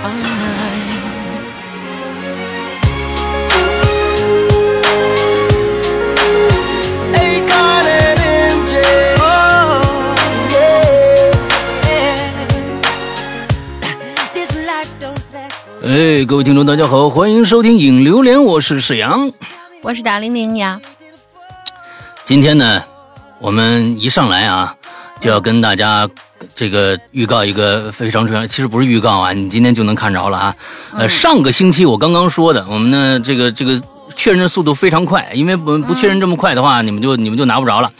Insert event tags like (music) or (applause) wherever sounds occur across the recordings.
哎，各位听众，大家好，欢迎收听《影榴莲》，我是沈阳，我是大玲玲呀。今天呢，我们一上来啊，就要跟大家这个预告一个非常重要，其实不是预告啊，你今天就能看着了啊。呃，上个星期我刚刚说的，我们呢这个这个确认的速度非常快，因为不不确认这么快的话，你们就你们就拿不着了。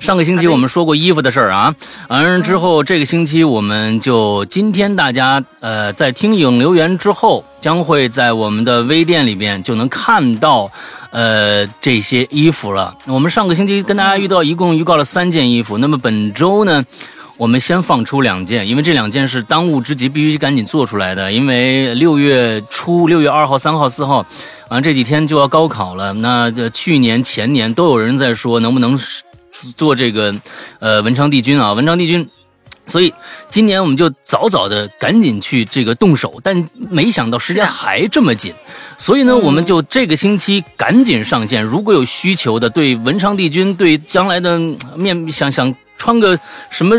上个星期我们说过衣服的事儿啊，完了之后这个星期我们就今天大家呃在听影留言之后，将会在我们的微店里边就能看到呃这些衣服了。我们上个星期跟大家遇到一共预告了三件衣服，那么本周呢，我们先放出两件，因为这两件是当务之急，必须赶紧做出来的。因为六月初，六月二号、三号、四号，啊这几天就要高考了。那这去年、前年都有人在说能不能。做这个，呃，文昌帝君啊，文昌帝君，所以今年我们就早早的赶紧去这个动手，但没想到时间还这么紧，所以呢，我们就这个星期赶紧上线。如果有需求的，对文昌帝君，对将来的面想想穿个什么。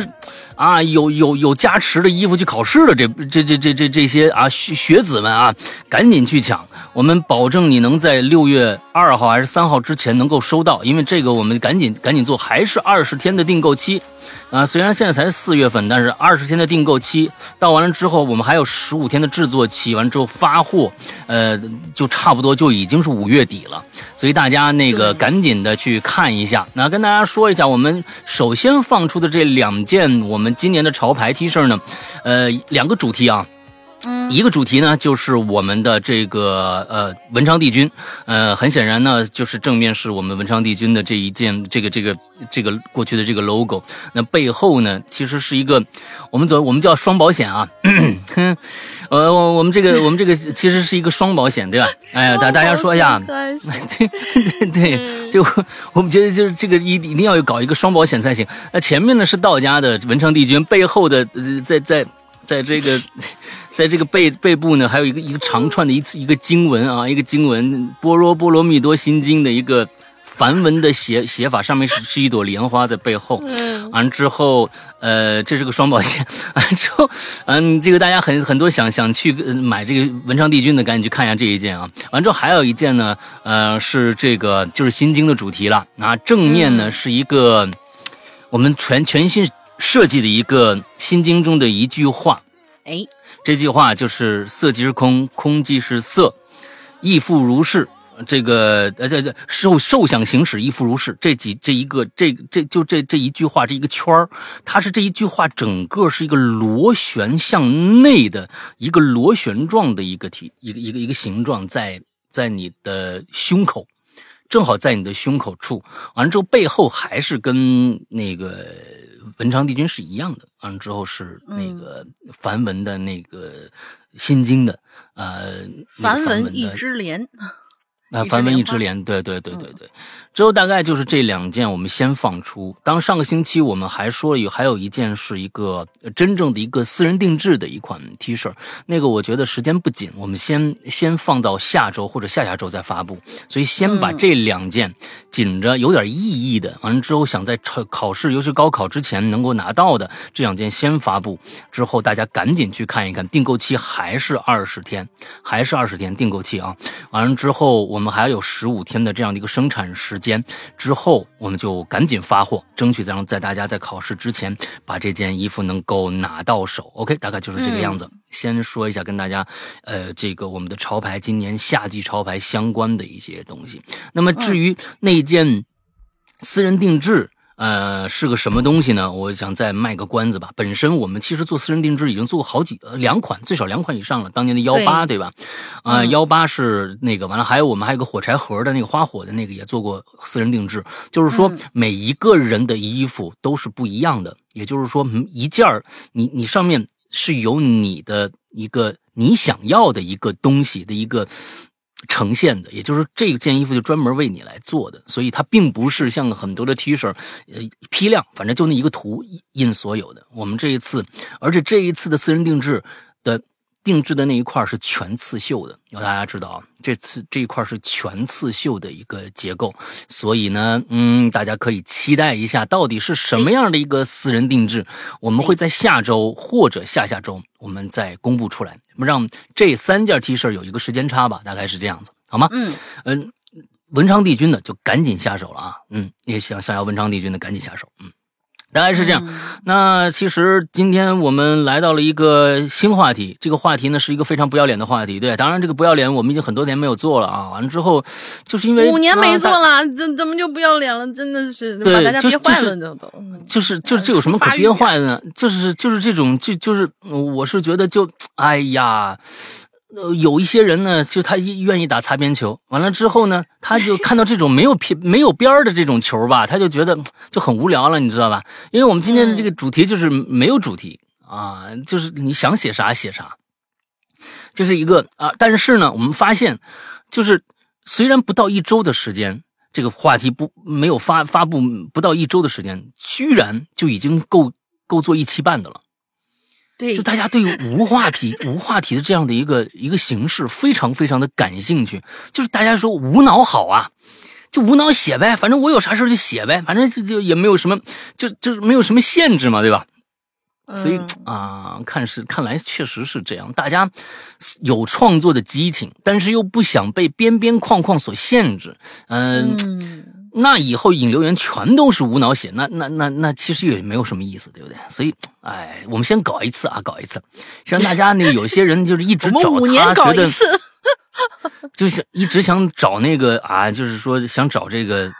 啊，有有有加持的衣服去考试的，这这这这这这些啊学学子们啊，赶紧去抢！我们保证你能在六月二号还是三号之前能够收到，因为这个我们赶紧赶紧做，还是二十天的订购期。啊，虽然现在才四月份，但是二十天的订购期到完了之后，我们还有十五天的制作期，完之后发货，呃，就差不多就已经是五月底了。所以大家那个赶紧的去看一下。那跟大家说一下，我们首先放出的这两件我们今年的潮牌 T 恤呢，呃，两个主题啊。嗯，一个主题呢，就是我们的这个呃文昌帝君，呃，很显然呢，就是正面是我们文昌帝君的这一件，这个这个这个过去的这个 logo。那背后呢，其实是一个我们走我们叫双保险啊，(clears throat) 呃，我我们这个 (laughs) 我们这个其实是一个双保险，对吧？哎呀，大大家说一下，(laughs) 对对对，我们觉得就是这个一一定要有搞一个双保险才行。那前面呢是道家的文昌帝君，背后的在在在这个。在这个背背部呢，还有一个一个长串的一一个经文啊，一个经文《般若波罗蜜多心经》的一个梵文的写写法，上面是是一朵莲花在背后。嗯，完之后，呃，这是个双保险。完之后，嗯，这个大家很很多想想去买这个文昌帝君的，赶紧去看一下这一件啊。完之后还有一件呢，呃，是这个就是心经的主题了啊。正面呢是一个我们全全新设计的一个心经中的一句话。哎。这句话就是“色即是空，空即是色，亦复如是”。这个呃，这这受受想行识，亦复如是。这几这一个这这就这这一句话，这一个圈儿，它是这一句话整个是一个螺旋向内的一个螺旋状的一个体，一个一个一个形状，在在你的胸口，正好在你的胸口处。完了之后，背后还是跟那个。文昌帝君是一样的，完了之后是那个梵文的那个心经的，呃，梵文一枝莲。啊 (laughs) 梵文一枝莲，对对对对对。之后大概就是这两件，我们先放出。当上个星期我们还说有还有一件是一个真正的一个私人定制的一款 T 恤，那个我觉得时间不紧，我们先先放到下周或者下下周再发布。所以先把这两件紧着有点意义的，完了之后想在考考试，尤其高考之前能够拿到的这两件先发布。之后大家赶紧去看一看，订购期还是二十天，还是二十天订购期啊。完了之后我。我们还有十五天的这样的一个生产时间，之后我们就赶紧发货，争取让在大家在考试之前把这件衣服能够拿到手。OK，大概就是这个样子。先说一下跟大家，呃，这个我们的潮牌今年夏季潮牌相关的一些东西。那么至于那件私人定制。呃，是个什么东西呢？我想再卖个关子吧。本身我们其实做私人定制已经做过好几两款，最少两款以上了。当年的幺八，对吧？啊，幺八是那个完了，还有我们还有个火柴盒的那个花火的那个也做过私人定制。就是说，每一个人的衣服都是不一样的。也就是说，一件儿你你上面是有你的一个你想要的一个东西的一个。呈现的，也就是这件衣服就专门为你来做的，所以它并不是像很多的 T 恤，呃，批量，反正就那一个图印所有的。我们这一次，而且这一次的私人定制的定制的那一块是全刺绣的，要大家知道啊，这次这一块是全刺绣的一个结构，所以呢，嗯，大家可以期待一下，到底是什么样的一个私人定制，我们会在下周或者下下周我们再公布出来，让这三件 T 恤有一个时间差吧，大概是这样子，好吗？嗯嗯，文昌帝君的就赶紧下手了啊，嗯，也想想要文昌帝君的赶紧下手，嗯。大概是这样，那其实今天我们来到了一个新话题，这个话题呢是一个非常不要脸的话题，对，当然这个不要脸我们已经很多年没有做了啊，完了之后就是因为五年没做了，怎怎么就不要脸了？真的是把大家憋坏了，这都就是就是这有什么可憋坏的呢？就是就是这种就就是我是觉得就哎呀。呃，有一些人呢，就他愿意打擦边球，完了之后呢，他就看到这种没有边没有边的这种球吧，他就觉得就很无聊了，你知道吧？因为我们今天的这个主题就是没有主题啊，就是你想写啥写啥，就是一个啊。但是呢，我们发现，就是虽然不到一周的时间，这个话题不没有发发布不到一周的时间，居然就已经够够做一期半的了。对，就大家对无话题、无话题的这样的一个一个形式非常非常的感兴趣。就是大家说无脑好啊，就无脑写呗，反正我有啥事就写呗，反正就就也没有什么，就就是没有什么限制嘛，对吧？所以啊，看是看来确实是这样，大家有创作的激情，但是又不想被边边框框所限制，嗯。那以后引流员全都是无脑写，那那那那其实也没有什么意思，对不对？所以，哎，我们先搞一次啊，搞一次，让大家那有些人就是一直找他，觉得就是一直想找那个啊，就是说想找这个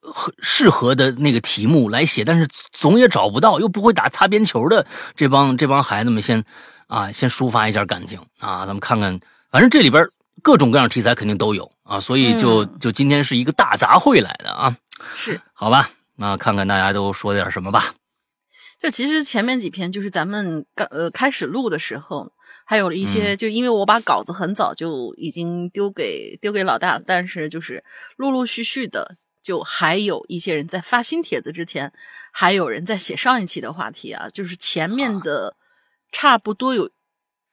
合适合的那个题目来写，但是总也找不到，又不会打擦边球的这帮这帮孩子们，先啊先抒发一下感情啊，咱们看看，反正这里边。各种各样题材肯定都有啊，所以就就今天是一个大杂烩来的啊，是好吧？那看看大家都说点什么吧。就其实前面几篇就是咱们刚呃开始录的时候，还有一些就因为我把稿子很早就已经丢给丢给老大了，但是就是陆陆续续的，就还有一些人在发新帖子之前，还有人在写上一期的话题啊，就是前面的差不多有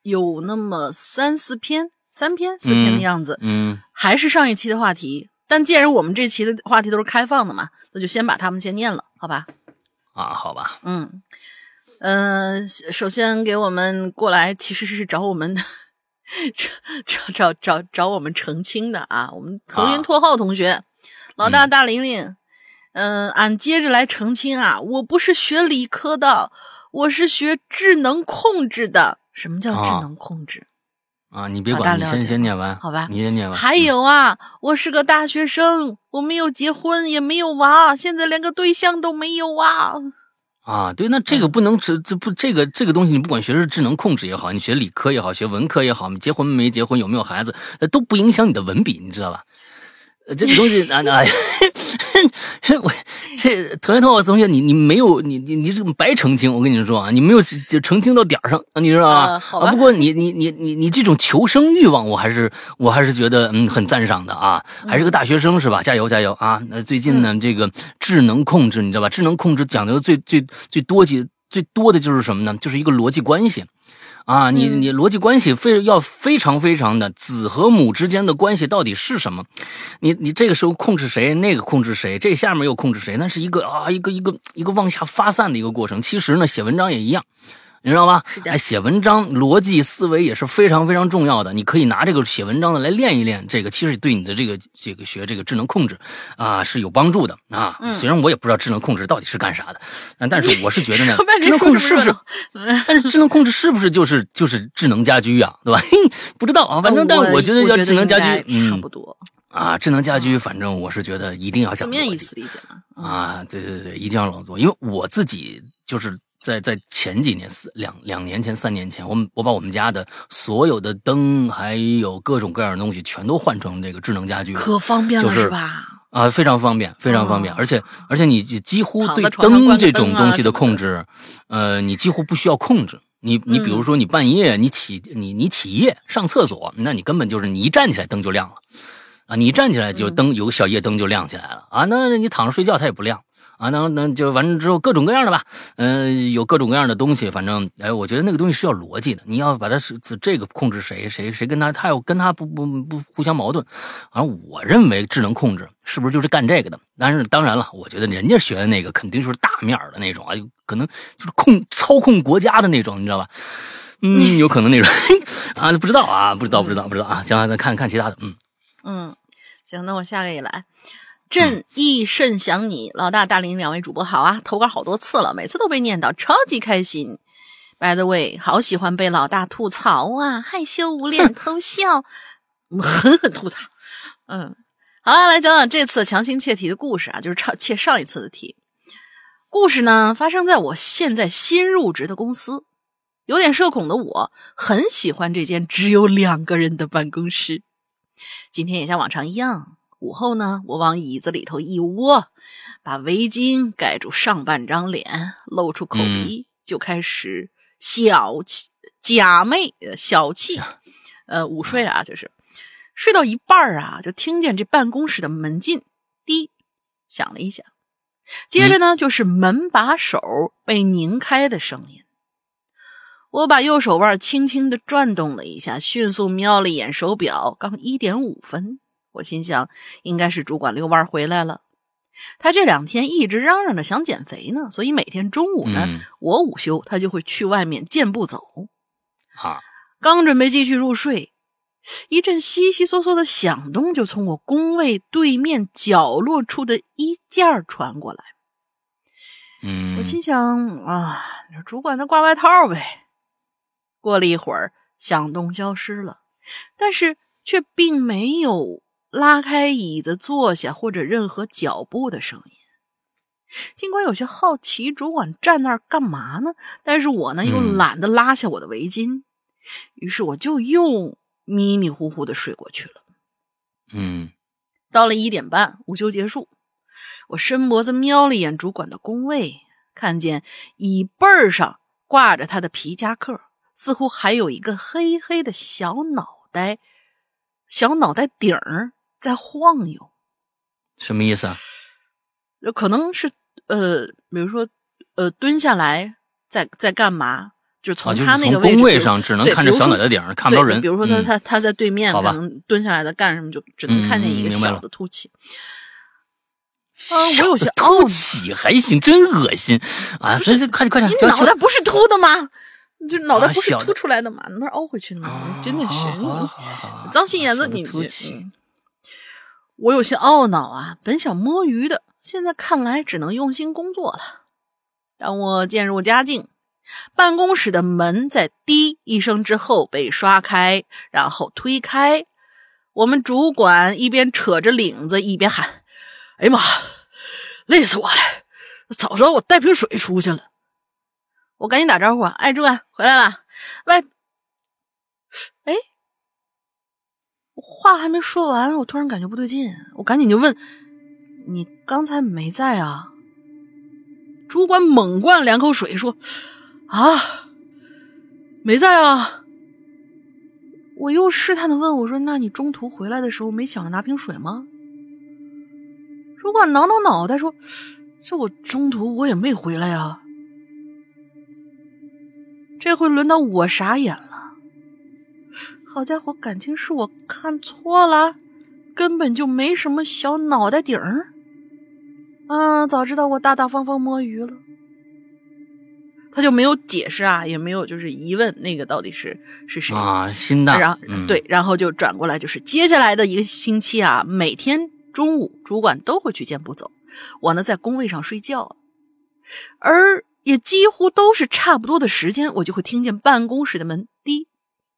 有那么三四篇。三篇四篇的样子，嗯，还是上一期的话题。但既然我们这期的话题都是开放的嘛，那就先把他们先念了，好吧？啊，好吧。嗯嗯，首先给我们过来，其实是找我们找找找找找我们澄清的啊。我们腾云拓浩同学，老大大玲玲，嗯，俺接着来澄清啊，我不是学理科的，我是学智能控制的。什么叫智能控制？啊，你别管，你先先念完，好吧？你先念完。还有啊，我是个大学生，我没有结婚，也没有娃，现在连个对象都没有啊。啊，对，那这个不能，这这不这个这个东西，你不管学是智能控制也好，你学理科也好，学文科也好，你结婚没结婚，有没有孩子，那都不影响你的文笔，你知道吧？这个东西，啊啊，我这同学同学同学，你你没有你你你这个白澄清，我跟你说啊，你没有就澄清到点儿上，你知道吧？啊，不过你你你你你这种求生欲望，我还是我还是觉得嗯很赞赏的啊，还是个大学生是吧？加油加油啊！那最近呢，这个智能控制，你知道吧？智能控制讲究最最最多几最多的就是什么呢？就是一个逻辑关系。啊，你你逻辑关系非要非常非常的子和母之间的关系到底是什么？你你这个时候控制谁，那个控制谁，这下面又控制谁？那是一个啊一个一个一个往下发散的一个过程。其实呢，写文章也一样。你知道吧？哎，写文章逻辑思维也是非常非常重要的。你可以拿这个写文章的来练一练，这个其实对你的这个这个学这个智能控制啊是有帮助的啊。虽然我也不知道智能控制到底是干啥的，但是 (laughs) 我是觉得呢，智能控制是不是？(laughs) 但是智能控制是不是就是就是智能家居呀？对吧？(laughs) 不知道啊，反正但我觉得叫智能家居，差不多啊。智能家居，反正我是觉得一定要讲。字面意思理解吗？啊，对对对，一定要朗读，因为我自己就是。在在前几年四两两年前三年前，我们我把我们家的所有的灯还有各种各样的东西全都换成这个智能家居，可方便了是吧？啊，非常方便，非常方便，而且而且你几乎对灯这种东西的控制，呃，你几乎不需要控制。你你比如说你半夜你起你你起夜上厕所，那你根本就是你一站起来灯就亮了，啊，你一站起来就灯有个小夜灯就亮起来了啊，那你躺着睡觉它也不亮。啊，那那就完了之后各种各样的吧，嗯、有各种各样的东西，反正哎，我觉得那个东西是要逻辑的，你要把它是这个控制谁，谁谁跟他，他要跟他不不不互相矛盾，而我认为智能控制是不是就是干这个的？但是当然了，我觉得人家学的那个肯定就是大面的那种啊，有可能就是控操控国家的那种，你知道吧？嗯，有可能那种 (laughs) 啊，不知道啊，不知道，不知道，不知道啊。行了，咱看看其他的，嗯嗯，行，那我下个也来。朕亦甚想你，老大、大林两位主播好啊！投稿好多次了，每次都被念叨，超级开心。By the way，好喜欢被老大吐槽啊，害羞无脸 (laughs) 偷笑，狠 (laughs) 狠吐槽。嗯，好了，来讲讲这次强行切题的故事啊，就是上切上一次的题。故事呢，发生在我现在新入职的公司。有点社恐的我，很喜欢这间只有两个人的办公室。今天也像往常一样，午后呢，我往椅子里头一窝，把围巾盖住上半张脸，露出口鼻，就开始小气假寐呃小气，呃午睡啊，就是睡到一半儿啊，就听见这办公室的门禁滴响了一下，接着呢，就是门把手被拧开的声音。我把右手腕轻轻的转动了一下，迅速瞄了一眼手表，刚一点五分。我心想，应该是主管遛弯回来了。他这两天一直嚷嚷着想减肥呢，所以每天中午呢，嗯我午休，他就会去外面健步走。啊，(laughs) 刚准备继续入睡，一阵悉悉嗦嗦的响动就从我工位对面角落处的衣架传过来。嗯，我心想啊，这主管他挂外套呗。过了一会儿，响动消失了，但是却并没有拉开椅子坐下或者任何脚步的声音。尽管有些好奇，主管站那儿干嘛呢？但是我呢又嗯懒得拉下我的围巾，于是我就又迷迷糊糊的睡过去了。嗯到了一点半，午休结束，我伸脖子瞄了一眼主管的工位，看见椅背儿上挂着他的皮夹克，似乎还有一个黑黑的小脑袋，小脑袋顶儿在晃悠，什么意思啊？有可能是呃，比如说呃，蹲下来在在干嘛？就是从他那个位置，从工位上只能看着小脑袋顶儿，看不着人。对比如说他、嗯他他在对面，可能蹲下来的干什么，就只能看见一个小的凸起。啊，我有些小的凸起还行，真恶心 (laughs) 啊！所以说快点快点，你脑袋不是凸的吗？你这脑袋不是凸出来的吗？那凹回去的吗？真的是脏心眼子，你这凸起嗯我有些懊恼啊，本想摸鱼的，现在看来只能用心工作了。当我渐入佳境，办公室的门在“滴”一声之后被刷开，然后推开。我们主管一边扯着领子，一边喊：“哎呀妈，累死我了！早知道我带瓶水出去了。”我赶紧打招呼，哎，主管回来了。喂，哎，我话还没说完，我突然感觉不对劲，我赶紧就问：“你刚才没在啊？”主管猛灌两口水，说：“啊，没在啊。”我又试探的问我说：“那你中途回来的时候没想着拿瓶水吗？”主管挠挠脑袋说：“这我中途我也没回来呀。”这回轮到我傻眼了。好家伙，感情是我看错了，根本就没什么小脑袋顶儿。啊，早知道我大大方方摸鱼了。他就没有解释啊，也没有就是疑问那个到底是是谁啊，新的。然后、嗯、对，然后就转过来，就是接下来的一个星期啊，每天中午主管都会去健步走，我呢在工位上睡觉，而也几乎都是差不多的时间，我就会听见办公室的门滴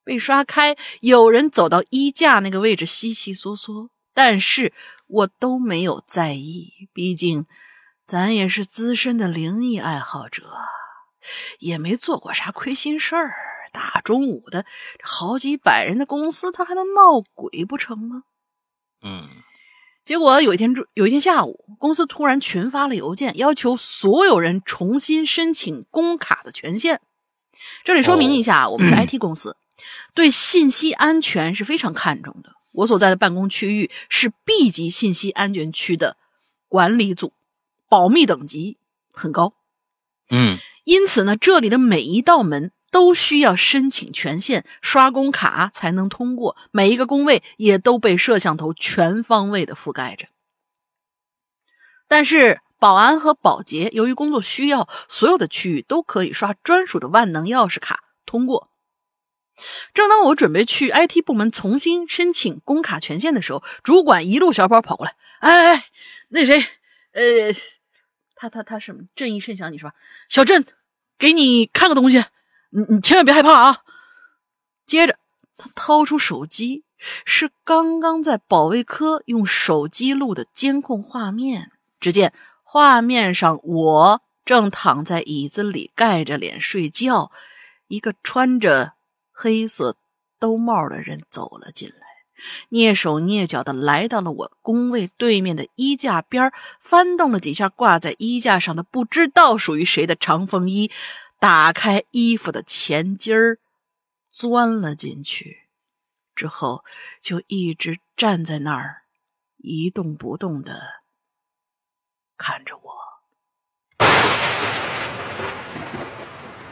被刷开，有人走到衣架那个位置悉悉嗦嗦，但是我都没有在意，毕竟咱也是资深的灵异爱好者。也没做过啥亏心事儿，大中午的，好几百人的公司，他还能闹鬼不成吗？嗯，结果有一天，有一天下午，公司突然群发了邮件，要求所有人重新申请工卡的权限。这里说明一下，哦我们是 (clears throat) IT 公司，对信息安全是非常看重的。我所在的办公区域是 B 级信息安全区的管理组，保密等级很高。嗯因此呢，这里的每一道门都需要申请权限、刷工卡才能通过，每一个工位也都被摄像头全方位的覆盖着。但是保安和保洁由于工作需要，所有的区域都可以刷专属的万能钥匙卡通过。正当我准备去 IT 部门重新申请工卡权限的时候，主管一路小跑跑过来：“哎哎，那谁，呃，他他他什么？正义甚祥，你说吧，小郑，给你看个东西，你你千万别害怕啊！”接着他掏出手机，是刚刚在保卫科用手机录的监控画面。只见画面上我正躺在椅子里盖着脸睡觉，一个穿着。黑色兜帽的人走了进来，蹑手蹑脚的来到了我工位对面的衣架边翻动了几下挂在衣架上的不知道属于谁的长风衣，打开衣服的前襟儿，钻了进去，之后就一直站在那儿，一动不动的看着我。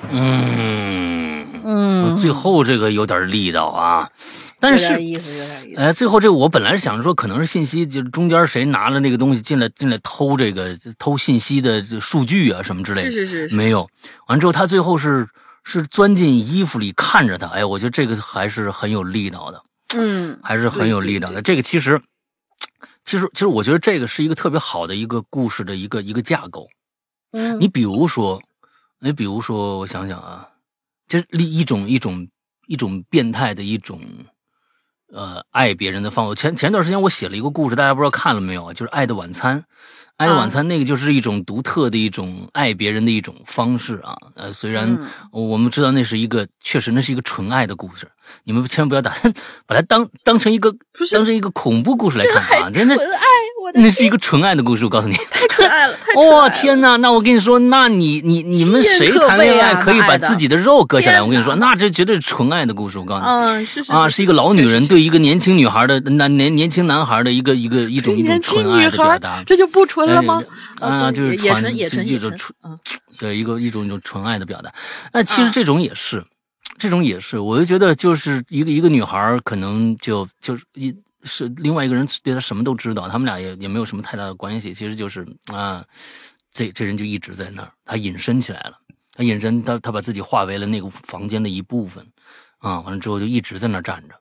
嗯嗯最后这个有点力道啊，但是。哎，最后这个我本来是想说，可能是信息，就是中间谁拿了那个东西进来进来偷这个偷信息的这数据啊什么之类的，是是是是没有。完之后他最后是是钻进衣服里看着他，哎，我觉得这个还是很有力道的，嗯，还是很有力道的。这个其实其实其实我觉得这个是一个特别好的一个故事的一个一个架构。嗯，你比如说，你比如说，我想想啊，就是一种一种一种变态的一种呃爱别人的方法。前前段时间我写了一个故事，大家不知道看了没有啊？就是《爱的晚餐》。《爱的晚餐》那个就是一种独特的一种爱别人的一种方式啊。呃，虽然嗯我们知道那是一个，确实那是一个纯爱的故事，你们千万不要打 (laughs) 把它当当成一个当成一个恐怖故事来看啊！真的，纯爱，那是一个纯爱的故事，我告诉你。太可爱了，(laughs) 太可爱了哦天哪！那我跟你说，那你你你们谁谈恋爱可以把自己的肉割下来？我跟你说，那这绝对是纯爱的故事。我告诉你嗯，是是啊，是是一个老女人对一个年轻女孩的那年年轻男孩的一个一个一种一种纯爱的表达。这就不纯了吗？啊，就是纯也纯种纯，嗯对一个一种一种纯爱的表达。那其实啊这种也是，这种也是，我就觉得就是一个一个女孩可能就就是一是另外一个人对她什么都知道，他们俩也也没有什么太大的关系，其实就是啊，这这人就一直在那儿，他隐身起来了，他隐身，他他把自己化为了那个房间的一部分，啊，完了之后就一直在那儿站着。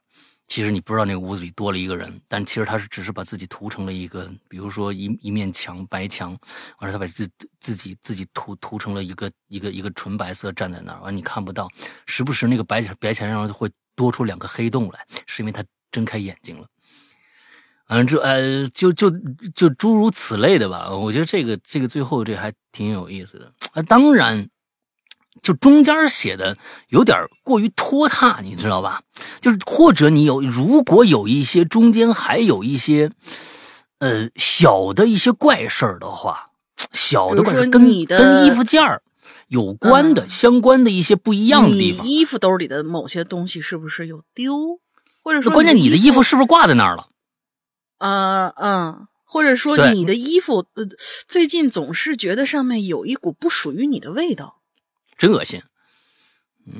其实你不知道那个屋子里多了一个人，但其实他是只是把自己涂成了一个，比如说一一面墙白墙，完了他把自自己自己涂涂成了一个一个一个纯白色站在那儿，完了你看不到，时不时那个白墙白墙上会多出两个黑洞来，是因为他睁开眼睛了。嗯，这呃，就就就诸如此类的吧。我觉得这个这个最后这还挺有意思的啊。当然，就中间写的有点过于拖沓，你知道吧？就是或者你有如果有一些中间还有一些呃小的一些怪事儿的话，小的怪事跟你的跟衣服件儿有关的、嗯相关的一些不一样的地你方。衣服兜里的某些东西是不是有丢？或者说，关键你的衣服是不是挂在那儿了？呃嗯，或者说你的衣服呃，最近总是觉得上面有一股不属于你的味道，真恶心。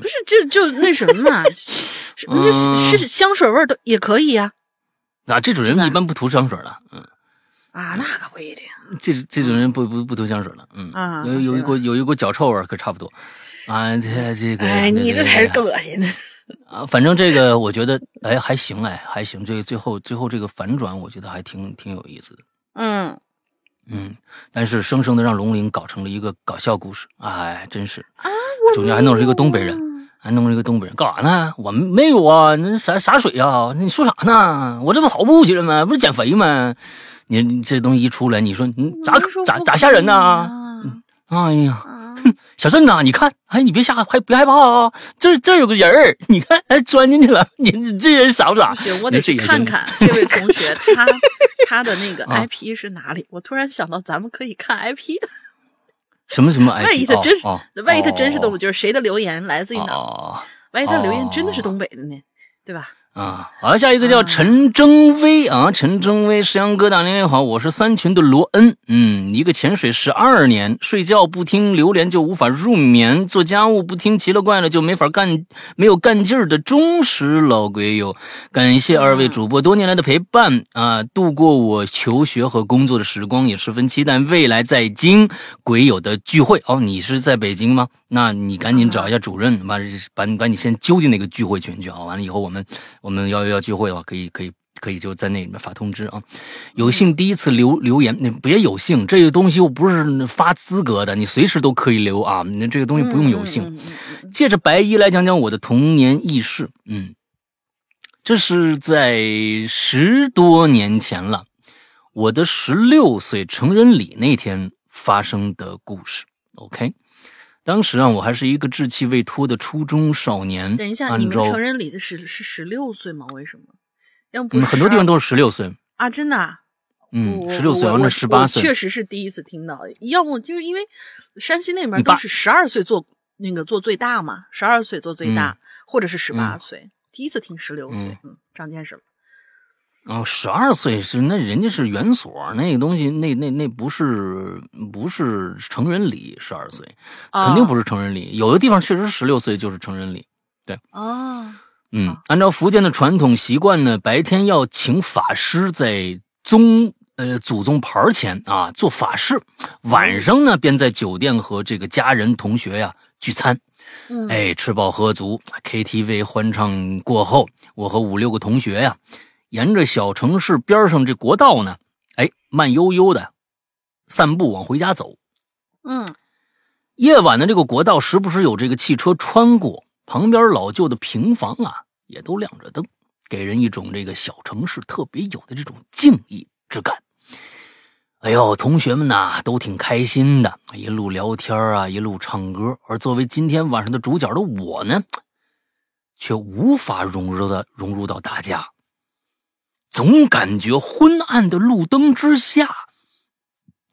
不是就就那什么嘛，(laughs) 是嗯。是是香水味儿的也可以呀啊，这种人一般不涂香水的，嗯，啊，那可不一定。这这种人不不不涂香水的，嗯，啊有有一股有一股脚臭味儿可差不多，啊，这这个，哎，你这才是更恶心的。(laughs) 啊，反正这个我觉得哎还行哎还行，这个最后最后这个反转我觉得还挺挺有意思的，嗯嗯，但是生生的让龙鳞搞成了一个搞笑故事，哎，真是啊，中间还弄了一个东北人。还弄了一个东北人，干啥呢？我们没有啊，那啥啥水啊、你说啥呢？我这不跑步去了吗？不是减肥吗？你你这东西一出来，你说你咋咋咋吓人呢？啊哎呀，啊 (laughs) 小郑呐，你看，哎，你别吓，还别害怕啊！这这有个人儿，(laughs) 你看，哎，钻进去了，(laughs) 你你这人傻不傻我得去看看这位同学他他的那个啊 IP 是哪里。我突然想到，咱们可以看 IP 的，什么什么 IP？万一他真万一他真是哦东北，就是谁的留言来自于哪万一他留言真的是哦东北的呢？对吧？啊，好，下一个叫陈征威啊，陈征威，石阳哥大年好，我是三群的罗恩，嗯，一个潜水十二年，睡觉不听榴莲就无法入眠，做家务不听奇了怪了就没法干，没有干劲儿的忠实老鬼友，感谢二位主播多年来的陪伴啊，度过我求学和工作的时光，也十分期待未来在京鬼友的聚会哦。你是在北京吗？那你赶紧找一下主任，把把把你先揪进那个聚会群去啊，完了以后我们。我们要要聚会的话，可以可以可以就在那里面发通知啊。有幸第一次留留言，你别有幸，这个东西又不是发资格的，你随时都可以留啊。那这个东西不用有幸。借着白衣来讲讲我的童年轶事。嗯，这是在十多年前了，我的十六岁成人礼那天发生的故事。OK。当时啊，我还是一个稚气未脱的初中少年。等一下，你们成人礼的是是十六岁吗？为什么？要不很多地方都是十六岁啊？真的？啊嗯，十六岁完了十八岁，确实是第一次听到。要不就是因为山西那边都是十二岁做那个做最大嘛，十二岁做最大，或者是十八岁。第一次听十六岁，嗯，长见识了。哦，十二岁是那人家是园所那个东西，那那那不是不是成人礼，十二岁肯定不是成人礼。有的地方确实十六岁就是成人礼，对。哦，嗯，按照福建的传统习惯呢，白天要请法师在宗呃祖宗牌前啊做法事，晚上呢便在酒店和这个家人同学呀聚餐。嗯，哎，吃饱喝足，KTV 欢唱过后，我和五六个同学呀。沿着小城市边上这国道呢，哎，慢悠悠的散步往回家走。嗯，夜晚的这个国道时不时有这个汽车穿过，旁边老旧的平房啊也都亮着灯，给人一种这个小城市特别有的这种静谧之感。哎呦，同学们呐都挺开心的，一路聊天啊，一路唱歌。而作为今天晚上的主角的我呢，却无法融入到融入到大家。总感觉昏暗的路灯之下，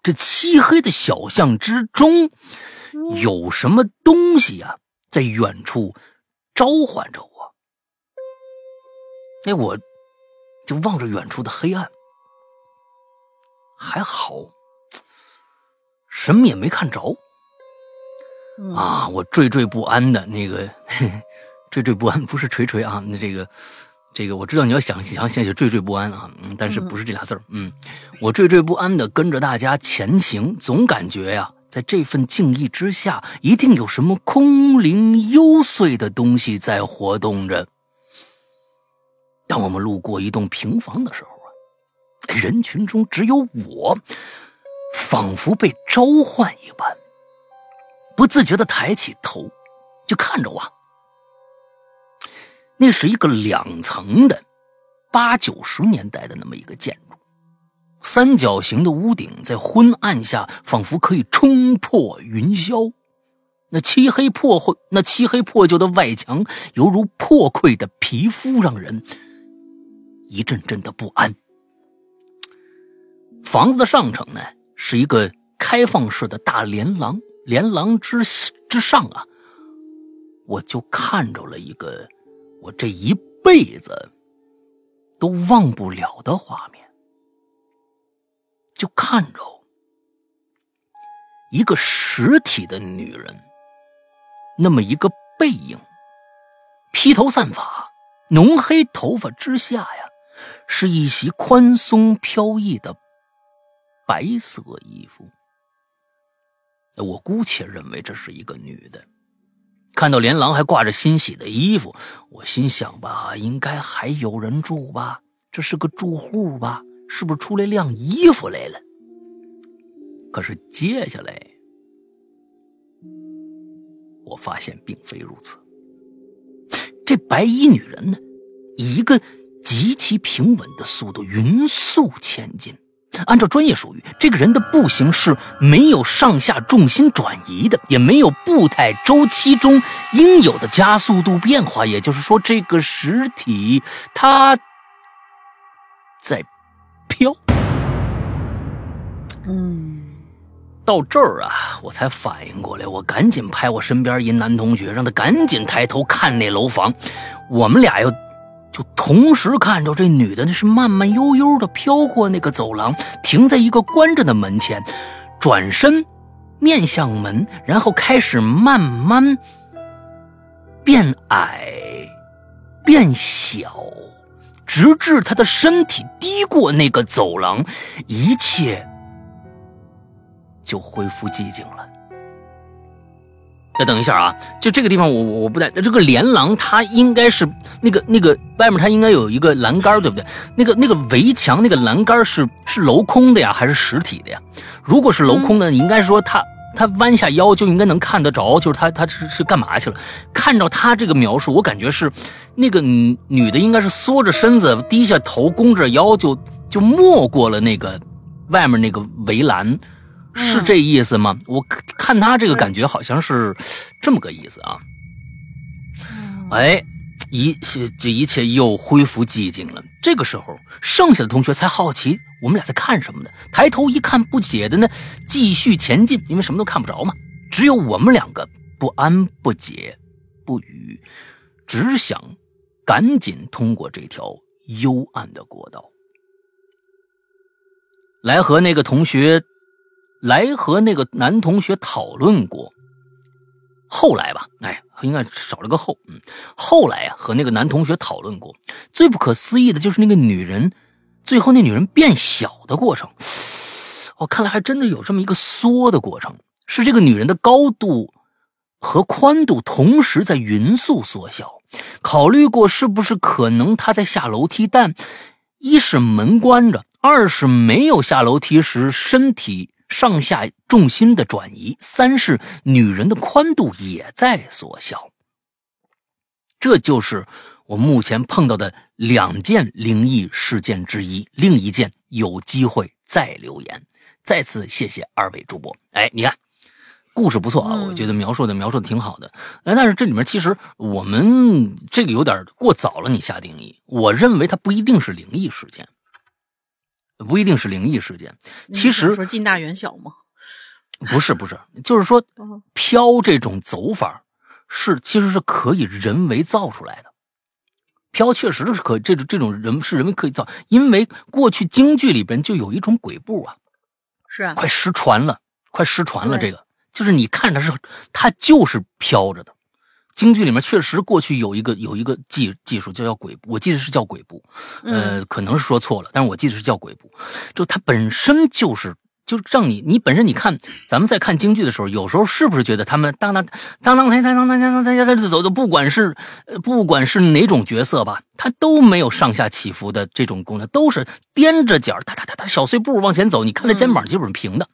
这漆黑的小巷之中，有什么东西呀，在远处召唤着我。那我就望着远处的黑暗，还好，什么也没看着。啊，我惴惴不安的那个，(laughs) 惴惴不安不是垂垂啊，那这个。这个我知道你要想想想写惴惴不安啊，嗯，但是不是这俩字儿，嗯，我惴惴不安的跟着大家前行，总感觉呀，在这份静谧之下，一定有什么空灵幽邃的东西在活动着。当我们路过一栋平房的时候啊，人群中只有我，仿佛被召唤一般，不自觉的抬起头，就看着我。那是一个两层的，八九十年代的那么一个建筑，三角形的屋顶在昏暗下仿佛可以冲破云霄，那漆黑破坏、那漆黑破旧的外墙犹如破溃的皮肤，让人一阵阵的不安。房子的上层呢是一个开放式的大连廊，连廊之之上啊，我就看着了一个。我这一辈子都忘不了的画面，就看着一个实体的女人，那么一个背影，披头散发，浓黑头发之下呀，是一袭宽松飘逸的白色衣服。我姑且认为这是一个女的。看到连廊还挂着新洗的衣服，我心想吧，应该还有人住吧，这是个住户吧，是不是出来晾衣服来了？可是接下来，我发现并非如此。这白衣女人呢，以一个极其平稳的速度匀速前进。按照专业术语，这个人的步行是没有上下重心转移的，也没有步态周期中应有的加速度变化。也就是说，这个实体它在飘。嗯，到这儿啊，我才反应过来，我赶紧拍我身边一男同学，让他赶紧抬头看那楼房。我们俩又就同时看着这女的那是慢慢悠悠的飘过那个走廊，停在一个关着的门前，转身面向门，然后开始慢慢变矮、变小，直至她的身体低过那个走廊，一切就恢复寂静了。再等一下啊！就这个地方，我我我不太。这个连廊它应该是那个那个外面，它应该有一个栏杆，对不对？那个那个围墙那个栏杆是是镂空的呀，还是实体的呀？如果是镂空的，你应该说它它弯下腰就应该能看得着，就是它它是是干嘛去了？看着他这个描述，我感觉是那个女女的应该是缩着身子，低下头，弓着腰，就就没过了那个外面那个围栏。是这意思吗？我看他这个感觉好像是这么个意思啊。哎，一切这一切又恢复寂静了。这个时候，剩下的同学才好奇我们俩在看什么呢？抬头一看，不解的呢，继续前进，因为什么都看不着嘛。只有我们两个不安、不解、不语，只想赶紧通过这条幽暗的国道，来和那个同学。来和那个男同学讨论过，后来吧，哎，应该少了个后，嗯，后来呀，和那个男同学讨论过。最不可思议的就是那个女人，最后那女人变小的过程。哦，看来还真的有这么一个缩的过程，是这个女人的高度和宽度同时在匀速缩小。考虑过是不是可能她在下楼梯，但一是门关着，二是没有下楼梯时身体。上下重心的转移，三是女人的宽度也在缩小。这就是我目前碰到的两件灵异事件之一。另一件有机会再留言。再次谢谢二位主播。哎，你看，故事不错啊，我觉得描述的描述的挺好的。哎，但是这里面其实我们这个有点过早了，你下定义。我认为它不一定是灵异事件。不一定是灵异事件，其实说近大远小吗？(laughs) 不是不是，就是说飘这种走法是其实是可以人为造出来的。飘确实是可这种这种人是人为可以造，因为过去京剧里边就有一种鬼步啊，是啊，快失传了，快失传了。这个就是你看它是它就是飘着的。京剧里面确实过去有一个有一个技技术叫叫鬼步，我记得是叫鬼步，呃，可能是说错了，但是我记得是叫鬼步，就它本身就是就让你你本身你看咱们在看京剧的时候，有时候是不是觉得他们当当当当当当当当当当当走的，不管是不管是哪种角色吧，他都没有上下起伏的这种功能，都是踮着脚哒哒哒哒小碎步往前走，你看他肩膀基本上平的，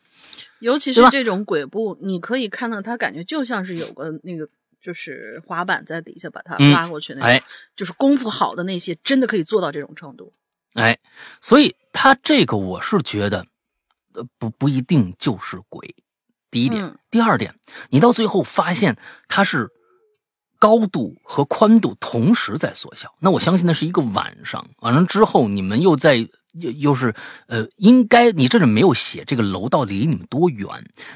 尤其是这种鬼步，你可以看到他感觉就像是有个那个。就是滑板在底下把它拉过去那种，就是功夫好的那些，真的可以做到这种程度。哎，所以他这个我是觉得，呃，不不一定就是鬼。第一点，第二点，你到最后发现他是高度和宽度同时在缩小，那我相信那是一个晚上，完了之后你们又在又又是呃，应该你这里没有写这个楼到底离你们多远，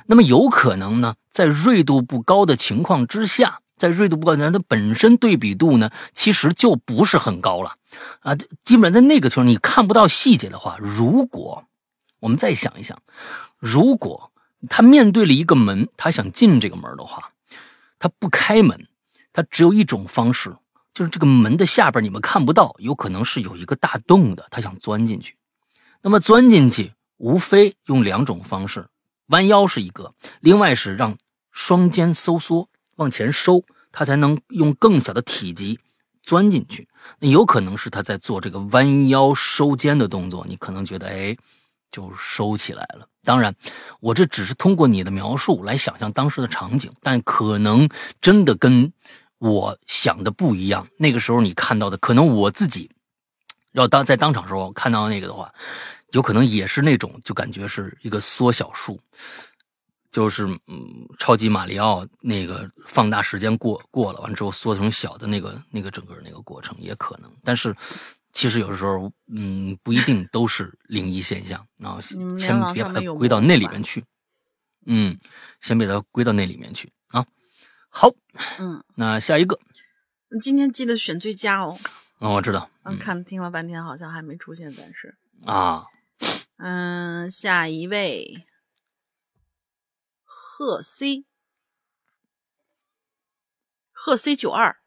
那么有可能呢？在锐度不高的情况之下，在锐度不高，那它本身对比度呢，其实就不是很高了啊。基本上在那个时候，你看不到细节的话，如果我们再想一想，如果他面对了一个门，他想进这个门的话，他不开门，他只有一种方式，就是这个门的下边你们看不到，有可能是有一个大洞的，他想钻进去。那么钻进去，无非用两种方式，弯腰是一个，另外是让。双肩收缩往前收，他才能用更小的体积钻进去。那有可能是他在做这个弯腰收肩的动作，你可能觉得哎，就收起来了。当然，我这只是通过你的描述来想象当时的场景，但可能真的跟我想的不一样。那个时候你看到的，可能我自己要当在当场时候看到那个的话，有可能也是那种就感觉是一个缩小术。就是嗯，超级马里奥那个放大时间过过了，完之后缩成小的那个那个整个那个过程也可能，但是其实有的时候嗯不一定都是灵异现象啊，先别把它归到那里面去，嗯，先别把它归到那里面去啊。好，嗯，那下一个，你今天记得选最佳哦。嗯，我知道。嗯，看听了半天，好像还没出现，但是。啊，嗯，下一位，贺 C，贺 C 九二，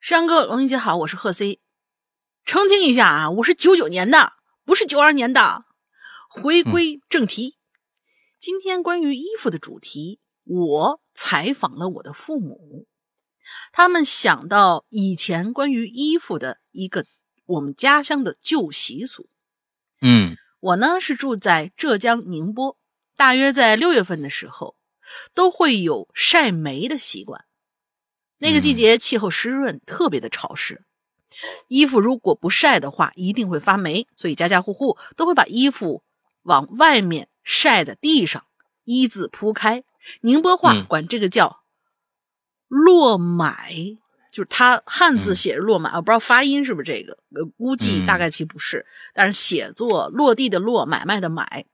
山哥，龙云姐好，我是贺 C，澄清一下啊，我是九九年的，不是九二年的。回归正题，今天关于衣服的主题，我采访了我的父母，他们想到以前关于衣服的一个我们家乡的旧习俗。嗯我呢是住在浙江宁波，大约在六月份的时候，都会有晒煤的习惯。那个季节气候湿润，特别的潮湿，衣服如果不晒的话，一定会发霉，所以家家户户都会把衣服往外面晒在地上，一字铺开。宁波话嗯管这个叫“落买”，就是它汉字写着“落买”，我不知道发音是不是这个，呃，估计大概其不是，但是写作“落地”的“落”，买卖的“买”。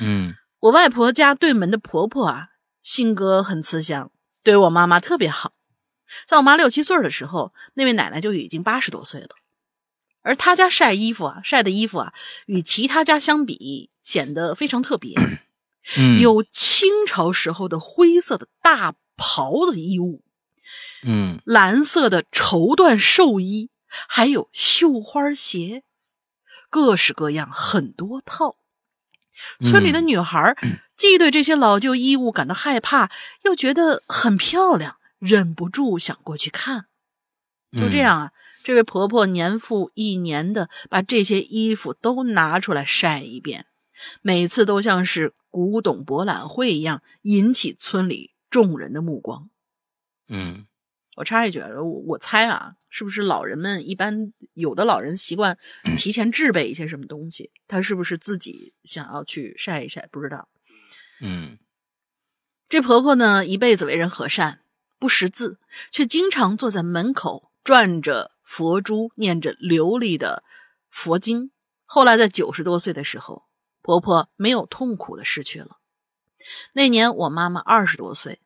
嗯我外婆家对门的婆婆啊，性格很慈祥，对我妈妈特别好。在我妈六七岁的时候，那位奶奶就已经八十多岁了。而她家晒衣服啊，晒的衣服啊，与其他家相比，显得非常特别。(clears throat) 嗯，有清朝时候的灰色的大袍子衣物，嗯。蓝色的绸缎寿衣，还有绣花鞋，各式各样，很多套。村里的女孩 (clears throat) 既对这些老旧衣物感到害怕，又觉得很漂亮，忍不住想过去看。就这样啊，这位婆婆年复一年的把这些衣服都拿出来晒一遍，每次都像是古董博览会一样，引起村里众人的目光。嗯我插一句，我我猜啊，是不是老人们一般有的老人习惯提前置备一些什么东西？他是不是自己想要去晒一晒？不知道。嗯这婆婆呢，一辈子为人和善，不识字，却经常坐在门口转着佛珠，念着流利的佛经。后来在九十多岁的时候，婆婆没有痛苦的失去了。那年我妈妈二十多岁，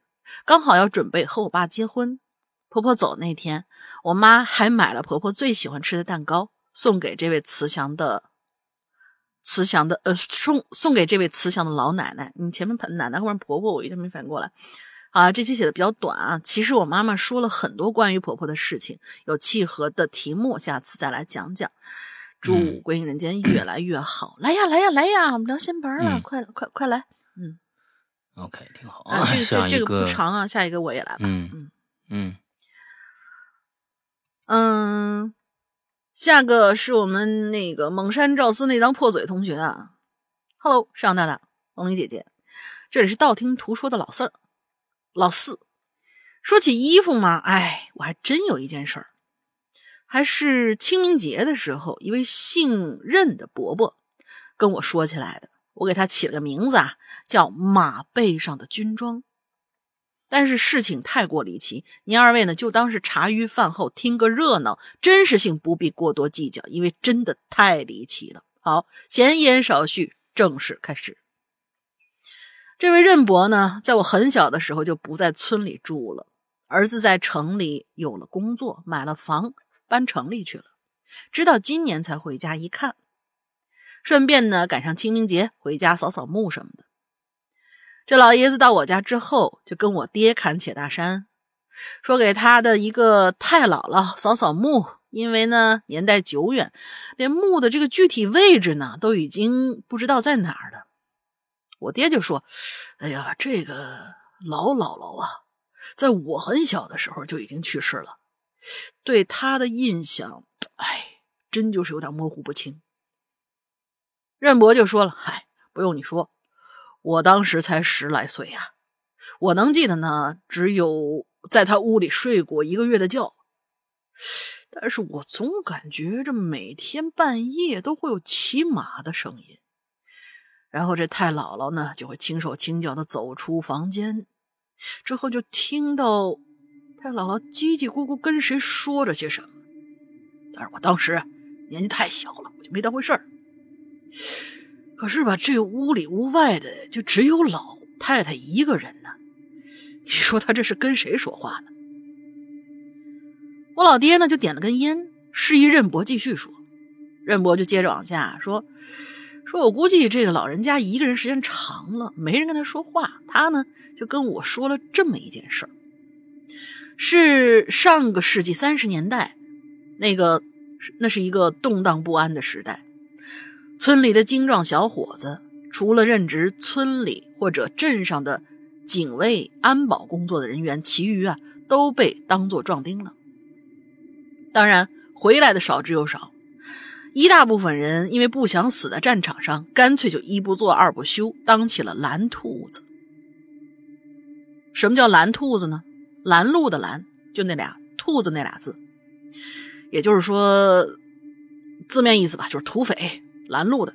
刚好要准备和我爸结婚。婆婆走那天，我妈还买了婆婆最喜欢吃的蛋糕，送给这位慈祥的、慈祥的呃送送给这位慈祥的老奶奶。你前面奶奶后面婆婆，我一直没反应过来。啊，这期写的比较短啊。其实我妈妈说了很多关于婆婆的事情，有契合的题目，下次再来讲讲。祝嗯归隐人间越来越好！来呀，来呀，来呀！我们聊仙班了，嗯快快快来！嗯，OK，挺好啊，这个 (laughs) 这这个不长啊，下一个我也来吧。嗯嗯嗯嗯，下个是我们那个蒙山赵四那张破嘴同学啊。Hello，上大大，龙玲姐姐，这里是道听途说的老四儿，老四。说起衣服嘛，哎，我还真有一件事儿，还是清明节的时候，一位姓任的伯伯跟我说起来的。我给他起了个名字啊，叫马背上的军装。但是事情太过离奇，您二位呢就当是茶余饭后听个热闹，真实性不必过多计较，因为真的太离奇了。好，闲言少叙，正式开始。这位任伯呢，在我很小的时候就不在村里住了，儿子在城里有了工作，买了房，搬城里去了，直到今年才回家一看，顺便呢赶上清明节回家扫扫墓什么的。这老爷子到我家之后，就跟我爹侃且大山，说给他的一个太姥姥扫扫墓，因为呢年代久远，连墓的这个具体位置呢都已经不知道在哪儿了。我爹就说：“哎呀，这个老姥姥啊，在我很小的时候就已经去世了，对他的印象，哎，真就是有点模糊不清。”任伯就说了：“嗨，不用你说。”我当时才十来岁呀、我能记得呢，只有在他屋里睡过一个月的觉。但是我总感觉这每天半夜都会有骑马的声音，然后这太姥姥呢就会轻手轻脚的走出房间，之后就听到太姥姥叽叽咕咕跟谁说着些什么。但是我当时年纪太小了，我就没当回事儿。可是吧，这屋里屋外的就只有老太太一个人呢。你说她这是跟谁说话呢？我老爹呢就点了根烟，示意任伯继续说。任伯就接着往下说：“说我估计这个老人家一个人时间长了，没人跟他说话，他呢就跟我说了这么一件事儿。是上个世纪三十年代，那个那是一个动荡不安的时代，村里的精壮小伙子，除了任职村里或者镇上的警卫安保工作的人员，其余啊都被当作壮丁了。当然，回来的少之又少。”一大部分人因为不想死在战场上，干脆就一不做二不休，当起了蓝兔子。什么叫蓝兔子呢？拦路的拦，就那俩兔子那俩字，也就是说，字面意思吧，就是土匪拦路的。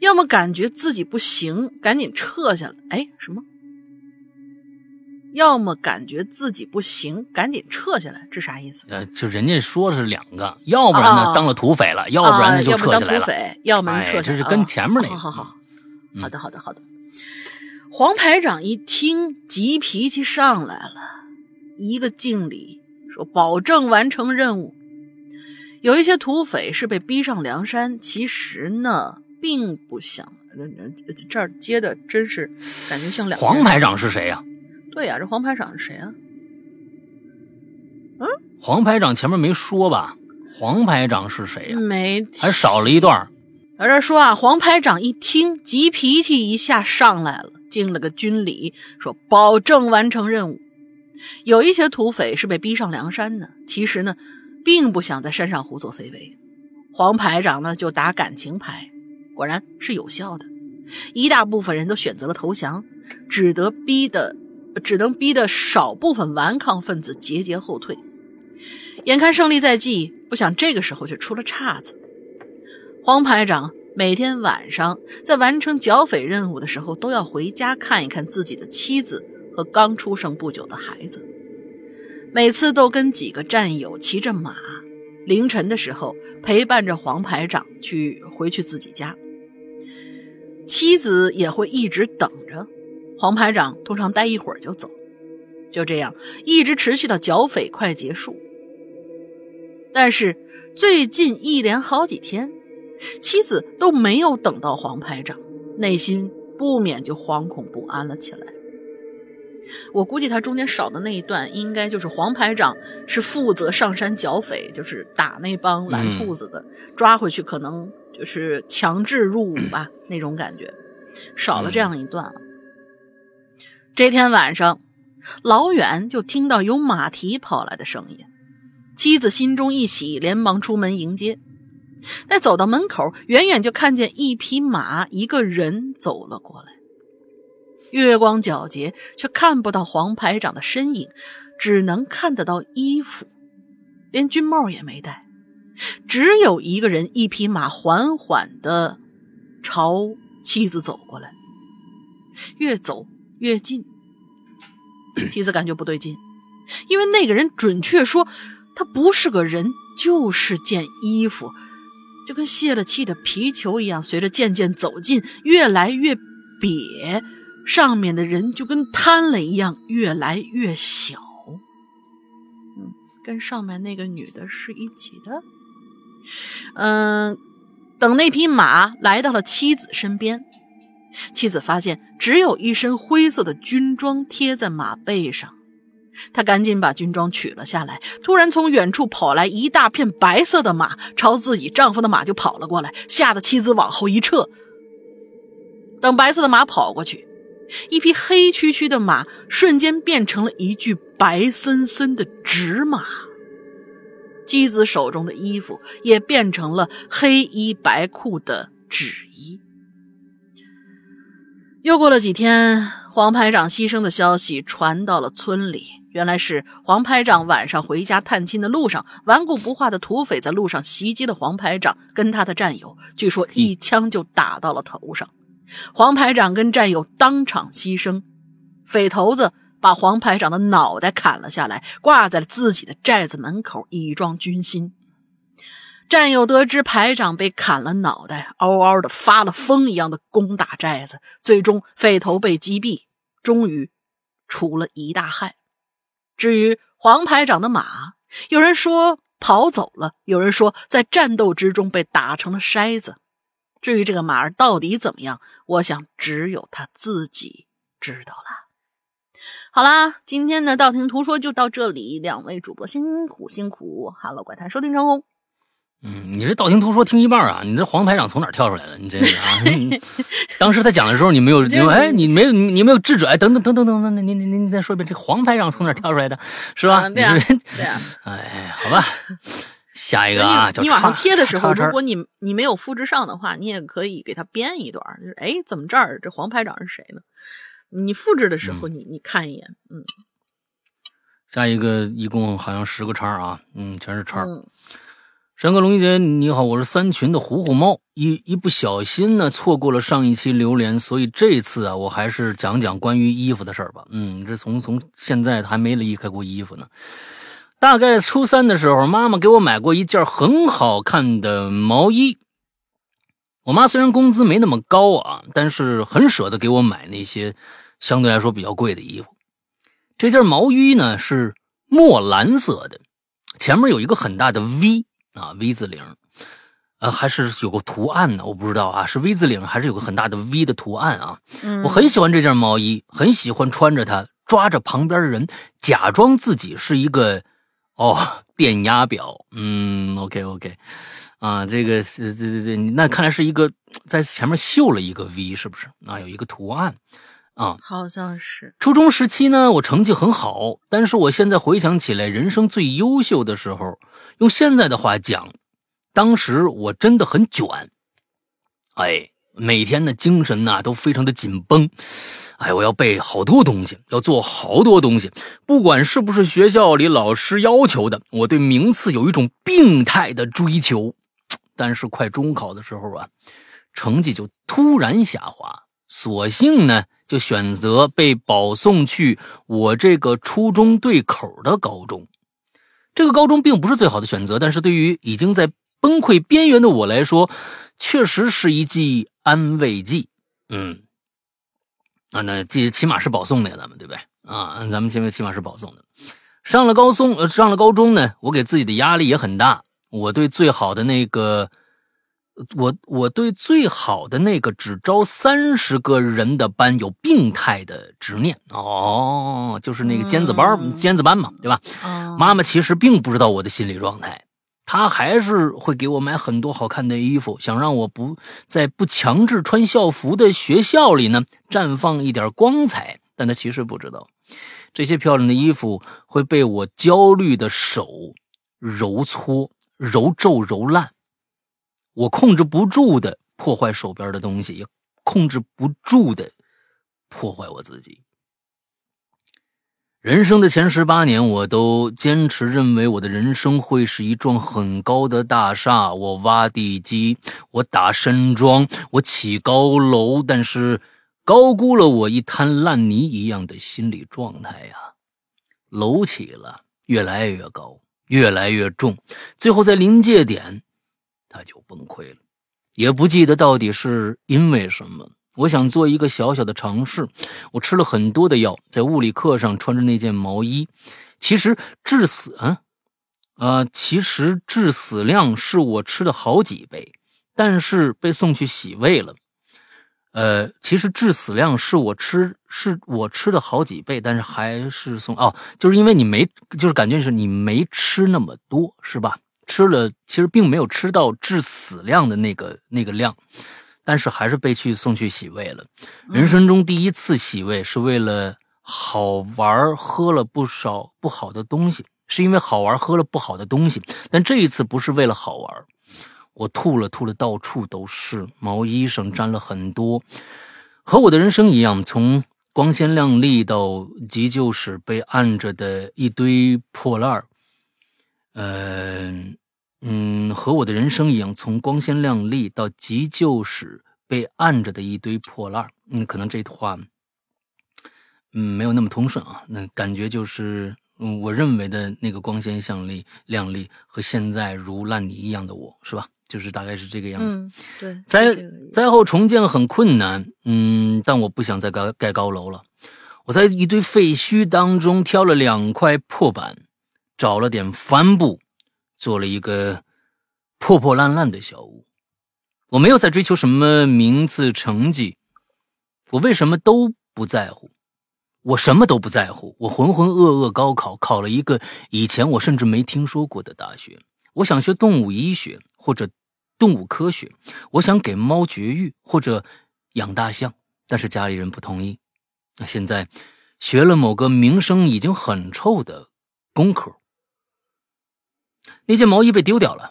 要么感觉自己不行，赶紧撤下来。哎，什么？要么感觉自己不行，赶紧撤下来，这啥意思？呃，就人家说的是两个，要不然呢当了土匪了，要不然呢就撤下来了。要么撤下来，这是跟前面那个。好好好，好的好的好的。黄排长一听，急脾气上来了，一个敬礼，说保证完成任务。有一些土匪是被逼上梁山，其实呢并不想。这儿接的真是感觉像两。黄排长是谁呀？对呀，这黄排长是谁啊？嗯，黄排长前面没说吧？黄排长是谁呀？没，还少了一段。在这说啊，黄排长一听，急脾气一下上来了，敬了个军礼，说保证完成任务。有一些土匪是被逼上梁山的，其实呢，并不想在山上胡作非为。黄排长呢，就打感情牌，果然是有效的，一大部分人都选择了投降，只得逼的。只能逼的少部分顽抗分子节节后退。眼看胜利在即，不想这个时候却出了岔子。黄排长每天晚上在完成剿匪任务的时候，都要回家看一看自己的妻子和刚出生不久的孩子。每次都跟几个战友骑着马，凌晨的时候陪伴着黄排长去回去自己家。妻子也会一直等着。黄排长通常待一会儿就走，就这样一直持续到剿匪快结束。但是最近一连好几天，妻子都没有等到黄排长，内心不免就惶恐不安了起来。我估计他中间少的那一段，应该就是黄排长是负责上山剿匪，就是打那帮蓝兔子的，抓回去可能就是强制入伍吧，那种感觉，少了这样一段了。这天晚上，老远就听到有马蹄跑来的声音，妻子心中一喜，连忙出门迎接。待走到门口，远远就看见一匹马，一个人走了过来。月光皎洁，却看不到黄排长的身影，只能看得到衣服，连军帽也没戴。只有一个人，一匹马，缓缓的朝妻子走过来，越走。越近，妻子感觉不对劲，因为那个人准确说，他不是个人，就是件衣服，就跟泄了气的皮球一样，随着渐渐走近，越来越瘪，上面的人就跟瘫了一样，越来越小。嗯，跟上面那个女的是一起的。嗯，等那匹马来到了妻子身边。妻子发现只有一身灰色的军装贴在马背上，她赶紧把军装取了下来。突然，从远处跑来一大片白色的马，朝自己丈夫的马就跑了过来，吓得妻子往后一撤。等白色的马跑过去，一匹黑黢黢的马瞬间变成了一具白森森的纸马，妻子手中的衣服也变成了黑衣白裤的纸衣。又过了几天，黄排长牺牲的消息传到了村里。原来是黄排长晚上回家探亲的路上，顽固不化的土匪在路上袭击了黄排长跟他的战友，据说一枪就打到了头上。黄排长跟战友当场牺牲，匪头子把黄排长的脑袋砍了下来，挂在了自己的寨子门口，以壮军心。战友得知排长被砍了脑袋，嗷嗷的发了疯一样的攻打寨子，最终匪头被击毙，终于除了一大害。至于黄排长的马，有人说跑走了，有人说在战斗之中被打成了筛子。至于这个马儿到底怎么样，我想只有他自己知道了。好啦，今天的道听途说就到这里，两位主播辛苦辛苦。Hello，怪谈收听成功。嗯，你这道听途说听一半啊？你这黄排长从哪跳出来的？你这是啊？(laughs) 当时他讲的时候，你没有，你哎，你没有，你没有制止？哎，等等等等等等，你你你你再说一遍，这黄排长从哪跳出来的？是吧？对啊，对啊。哎，好吧，下一个啊，你往上贴的时候，如果你你没有复制上的话，你也可以给他编一段，就是哎，怎么这儿这黄排长是谁呢？你复制的时候，你你看一眼，嗯。下一个一共好像十个叉啊，嗯，全是叉。山哥龙一姐，你好，我是三群的虎虎猫。一一不小心呢，错过了上一期榴莲，所以这次啊，我还是讲讲关于衣服的事儿吧。嗯，这从从现在还没离开过衣服呢。大概初三的时候，妈妈给我买过一件很好看的毛衣。我妈虽然工资没那么高啊，但是很舍得给我买那些相对来说比较贵的衣服。这件毛衣呢是墨蓝色的，前面有一个很大的 V。啊，V 字领，呃，还是有个图案呢，我不知道啊，是 V 字领还是有个很大的 V 的图案啊？嗯，我很喜欢这件毛衣，很喜欢穿着它，抓着旁边的人，假装自己是一个哦电压表。嗯，OK OK，啊，这个是这这这，那看来是一个在前面绣了一个 V，是不是？啊，有一个图案。啊，好像是初中时期呢，我成绩很好，但是我现在回想起来，人生最优秀的时候，用现在的话讲，当时我真的很卷，哎，每天的精神呐都非常的紧绷，哎，我要背好多东西，要做好多东西，不管是不是学校里老师要求的，我对名次有一种病态的追求，但是快中考的时候啊，成绩就突然下滑，索性呢。就选择被保送去我这个初中对口的高中。这个高中并不是最好的选择，但是对于已经在崩溃边缘的我来说，确实是一剂安慰剂。嗯，啊，那这起码是保送的呀，咱们对不对？啊，咱们现在起码是保送的。上了高中，呃，上了高中呢，我给自己的压力也很大。我对最好的那个。我我对最好的那个只招三十个人的班有病态的执念哦，就是那个尖子班、尖子班嘛，对吧？妈妈其实并不知道我的心理状态，她还是会给我买很多好看的衣服，想让我不在不强制穿校服的学校里呢绽放一点光彩。但她其实不知道，这些漂亮的衣服会被我焦虑的手揉搓、揉皱、揉烂。我控制不住的破坏手边的东西，也控制不住的破坏我自己。人生的前十八年，我都坚持认为我的人生会是一幢很高的大厦。我挖地基，我打山庄，我起高楼，但是高估了我一滩烂泥一样的心理状态呀！楼起了，越来越高，越来越重，最后在临界点。他就崩溃了，也不记得到底是因为什么。我想做一个小小的尝试，我吃了很多的药，在物理课上穿着那件毛衣。其实致死，啊，啊，其实致死量是我吃的好几倍，但是被送去洗胃了。呃，其实致死量是我吃是我吃的好几倍，但是还是送哦，就是因为你没，就是感觉是你没吃那么多，是吧？吃了，其实并没有吃到致死量的那个那个量，但是还是被去送去洗胃了。人生中第一次洗胃是为了好玩，喝了不少不好的东西，是因为好玩喝了不好的东西。但这一次不是为了好玩，我吐了吐了，到处都是，毛衣上沾了很多，和我的人生一样，从光鲜亮丽到急救室被按着的一堆破烂儿。嗯嗯，和我的人生一样，从光鲜亮丽到急救室被按着的一堆破烂嗯，可能这话，嗯，没有那么通顺啊。那感觉就是，嗯，我认为的那个光鲜亮丽、亮丽和现在如烂泥一样的我，是吧？就是大概是这个样子。对，灾灾后重建很困难，嗯，但我不想再盖盖高楼了。我在一堆废墟当中挑了两块破板。找了点帆布，做了一个破破烂烂的小屋。我没有在追求什么名次、成绩，我为什么都不在乎？我什么都不在乎。我浑浑噩噩高考，考了一个以前我甚至没听说过的大学。我想学动物医学或者动物科学，我想给猫绝育或者养大象，但是家里人不同意。那现在学了某个名声已经很臭的工科。那件毛衣被丢掉了，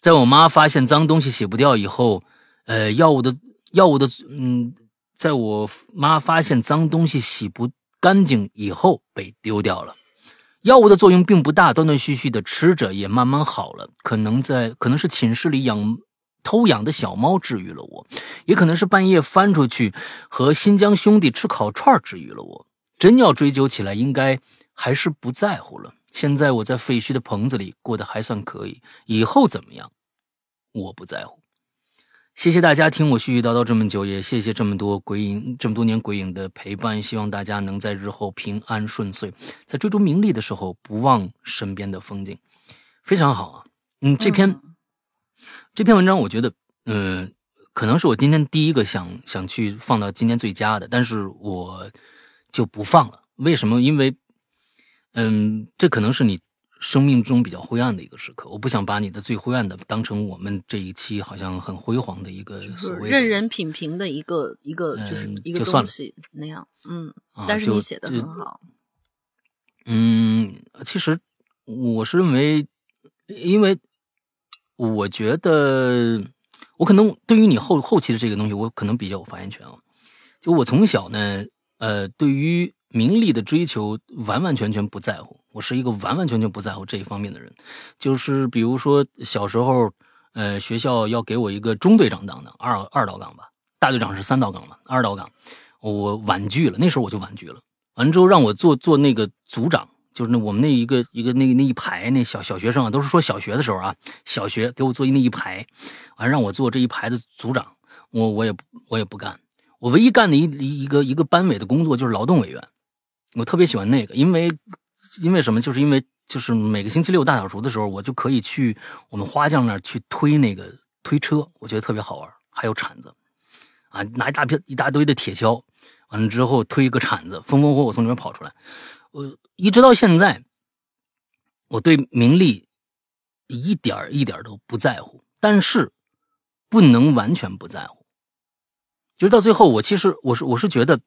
在我妈发现脏东西洗不掉以后，呃，药物的药物的，嗯，在我妈发现脏东西洗不干净以后被丢掉了。药物的作用并不大，断断续续的吃着也慢慢好了。可能在，可能是寝室里养偷养的小猫治愈了我，也可能是半夜翻出去和新疆兄弟吃烤串治愈了我。真要追究起来，应该还是不在乎了。现在我在废墟的棚子里过得还算可以，以后怎么样，我不在乎。谢谢大家听我絮絮叨叨这么久，也谢谢这么多鬼影这么多年鬼影的陪伴。希望大家能在日后平安顺遂，在追逐名利的时候不忘身边的风景，非常好啊。嗯，这篇这篇文章我觉得，嗯，可能是我今天第一个想想去放到今天最佳的，但是我就不放了。为什么？因为。嗯，这可能是你生命中比较灰暗的一个时刻。我不想把你的最灰暗的当成我们这一期好像很辉煌的一个所谓任人品评的一个一个就是一个东西那样。嗯，但是你写的很好。嗯，其实我是认为，因为我觉得我可能对于你后后期的这个东西，我可能比较有发言权啊。就我从小呢，呃，对于。名利的追求完完全全不在乎，我是一个完完全全不在乎这一方面的人。就是比如说小时候，呃，学校要给我一个中队长当的二二道岗吧，大队长是三道岗嘛，二道岗，我婉拒了。那时候我就婉拒了。完了之后让我做做那个组长，就是那我们那一个一个那那一排那小小学生啊，都是说小学的时候啊，小学给我做那一排，完让我做这一排的组长，我我也我也不干。我唯一干的一一个一个班委的工作就是劳动委员。我特别喜欢那个，因为，因为什么？就是因为就是每个星期六大扫除的时候，我就可以去我们花匠那儿去推那个推车，我觉得特别好玩。还有铲子，啊，拿一大片一大堆的铁锹，完了之后推一个铲子，风风火火从里面跑出来。我一直到现在，我对名利一点一点都不在乎，但是不能完全不在乎。就是到最后，我其实我是我是觉得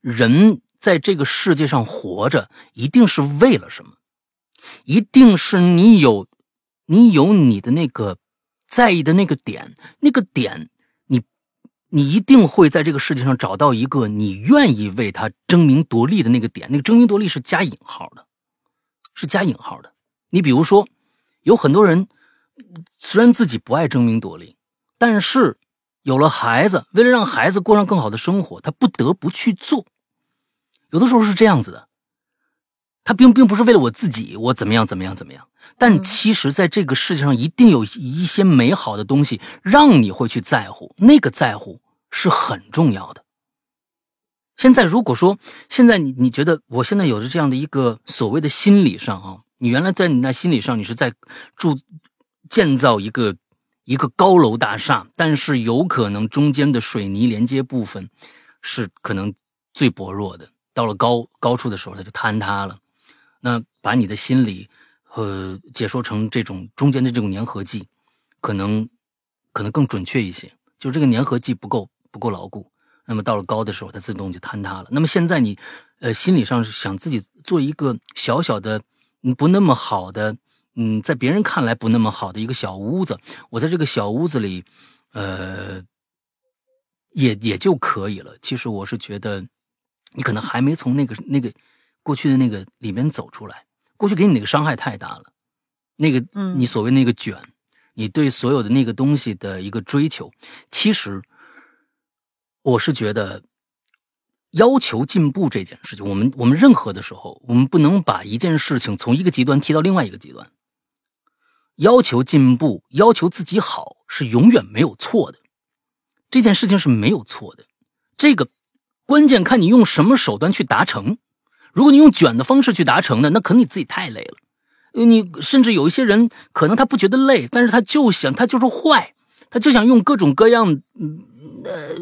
人。在这个世界上活着，一定是为了什么？一定是你有，你有你的那个在意的那个点，那个点，你，你一定会在这个世界上找到一个你愿意为他争名夺利的那个点。那个争名夺利是加引号的，是加引号的。你比如说，有很多人虽然自己不爱争名夺利，但是有了孩子，为了让孩子过上更好的生活，他不得不去做。有的时候是这样子的，他并并不是为了我自己，我怎么样怎么样怎么样。但其实，在这个世界上，一定有一些美好的东西让你会去在乎，那个在乎是很重要的。现在，如果说现在你你觉得我现在有着这样的一个所谓的心理上啊，你原来在你那心理上，你是在住建造一个一个高楼大厦，但是有可能中间的水泥连接部分是可能最薄弱的。到了高高处的时候，它就坍塌了。那把你的心理，呃，解说成这种中间的这种粘合剂，可能可能更准确一些。就这个粘合剂不够不够牢固，那么到了高的时候，它自动就坍塌了。那么现在你，呃，心理上想自己做一个小小的，不那么好的，嗯，在别人看来不那么好的一个小屋子，我在这个小屋子里，呃，也也就可以了。其实我是觉得。你可能还没从那个那个过去的那个里面走出来，过去给你那个伤害太大了，那个你所谓那个卷，你对所有的那个东西的一个追求，其实我是觉得要求进步这件事情，我们我们任何的时候，我们不能把一件事情从一个极端提到另外一个极端。要求进步，要求自己好是永远没有错的，这件事情是没有错的，这个。关键看你用什么手段去达成。如果你用卷的方式去达成的，那可能你自己太累了。你甚至有一些人可能他不觉得累，但是他就想他就是坏，他就想用各种各样，嗯呃，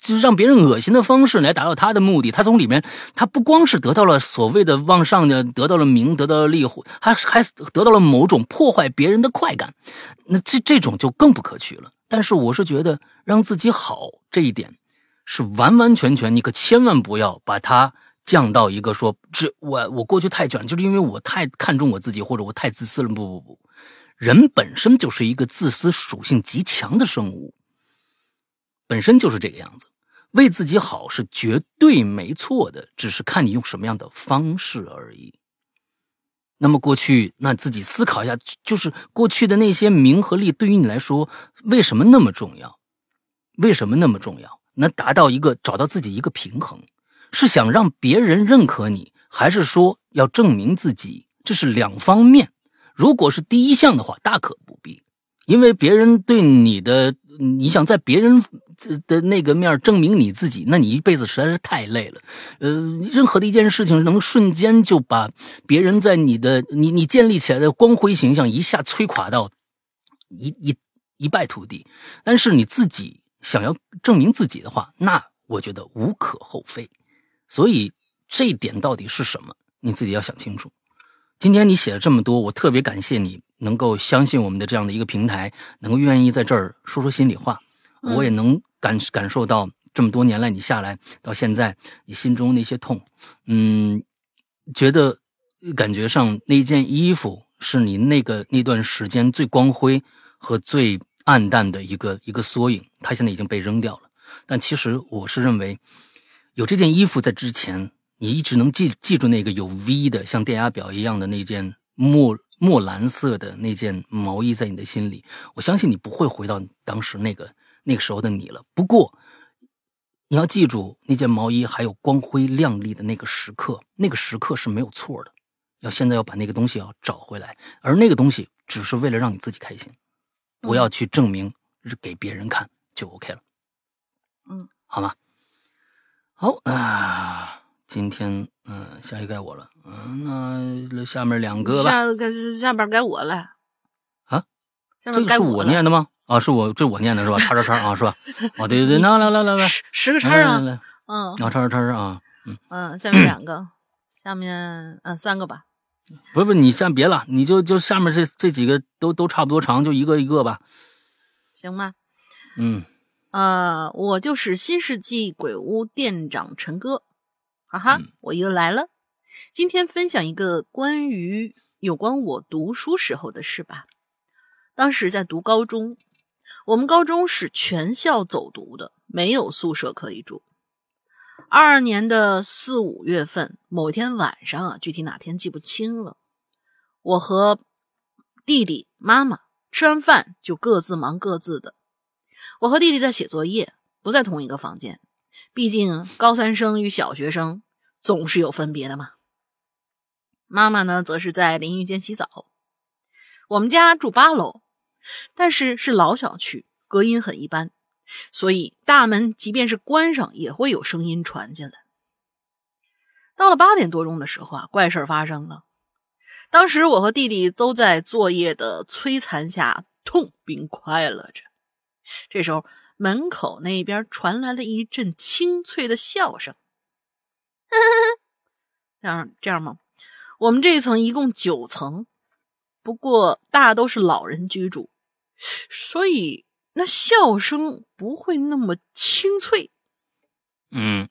就是让别人恶心的方式来达到他的目的。他从里面，他不光是得到了所谓的往上的，得到了名，得到了利，还还得到了某种破坏别人的快感。那这这种就更不可取了。但是我是觉得让自己好这一点，是完完全全，你可千万不要把它。降到一个说，这我我过去太卷，就是因为我太看重我自己，或者我太自私了。不不不，人本身就是一个自私属性极强的生物，本身就是这个样子。为自己好是绝对没错的，只是看你用什么样的方式而已。那么过去，那自己思考一下，就是过去的那些名和利，对于你来说为什么那么重要？为什么那么重要？能达到一个找到自己一个平衡。是想让别人认可你，还是说要证明自己？这是两方面。如果是第一项的话，大可不必，因为别人对你的，你想在别人的那个面证明你自己，那你一辈子实在是太累了。呃，任何的一件事情能瞬间就把别人在你的你你建立起来的光辉形象一下摧垮到一一一败涂地。但是你自己想要证明自己的话，那我觉得无可厚非。所以这一点到底是什么？你自己要想清楚。今天你写了这么多，我特别感谢你能够相信我们的这样的一个平台，能够愿意在这儿说说心里话。我也能感感受到这么多年来你下来到现在，你心中那些痛，嗯，觉得感觉上那件衣服是你那个那段时间最光辉和最暗淡的一个一个缩影，它现在已经被扔掉了。但其实我是认为。有这件衣服在之前，你一直能记记住那个有 V 的像电压表一样的那件墨墨蓝色的那件毛衣，在你的心里，我相信你不会回到当时那个那个时候的你了。不过，你要记住那件毛衣还有光辉亮丽的那个时刻，那个时刻是没有错的。要现在要把那个东西要找回来，而那个东西只是为了让你自己开心，不要去证明给别人看就 OK 了。嗯，好吗？好啊，今天嗯，下一该我了，嗯，那下面两个吧。下该下边该我了啊，这个是我念的吗？啊，是我这我念的是吧？叉叉叉啊，是吧？(laughs) 哦，对对对，那来来来来，十十个叉啊，嗯，啊，叉叉叉啊，嗯嗯，下面两个，下面嗯三个吧。不不，你先别了，你就就下面这这几个都都差不多长，就一个一个吧，行吗？嗯。呃，我就是新世纪鬼屋店长陈哥，哈哈，我又来了。今天分享一个关于有关我读书时候的事吧。当时在读高中，我们高中是全校走读的，没有宿舍可以住。二二年的四五月份，某一天晚上啊，具体哪天记不清了。我和弟弟、妈妈吃完饭就各自忙各自的。我和弟弟在写作业，不在同一个房间。毕竟高三生与小学生总是有分别的嘛。妈妈呢，则是在淋浴间洗澡。我们家住八楼，但是是老小区，隔音很一般，所以大门即便是关上，也会有声音传进来。到了八点多钟的时候啊，怪事发生了。当时我和弟弟都在作业的摧残下痛并快乐着。这时候，门口那边传来了一阵清脆的笑声。(laughs) 这样这样吗？我们这一层一共九层，不过大都是老人居住，所以那笑声不会那么清脆。嗯，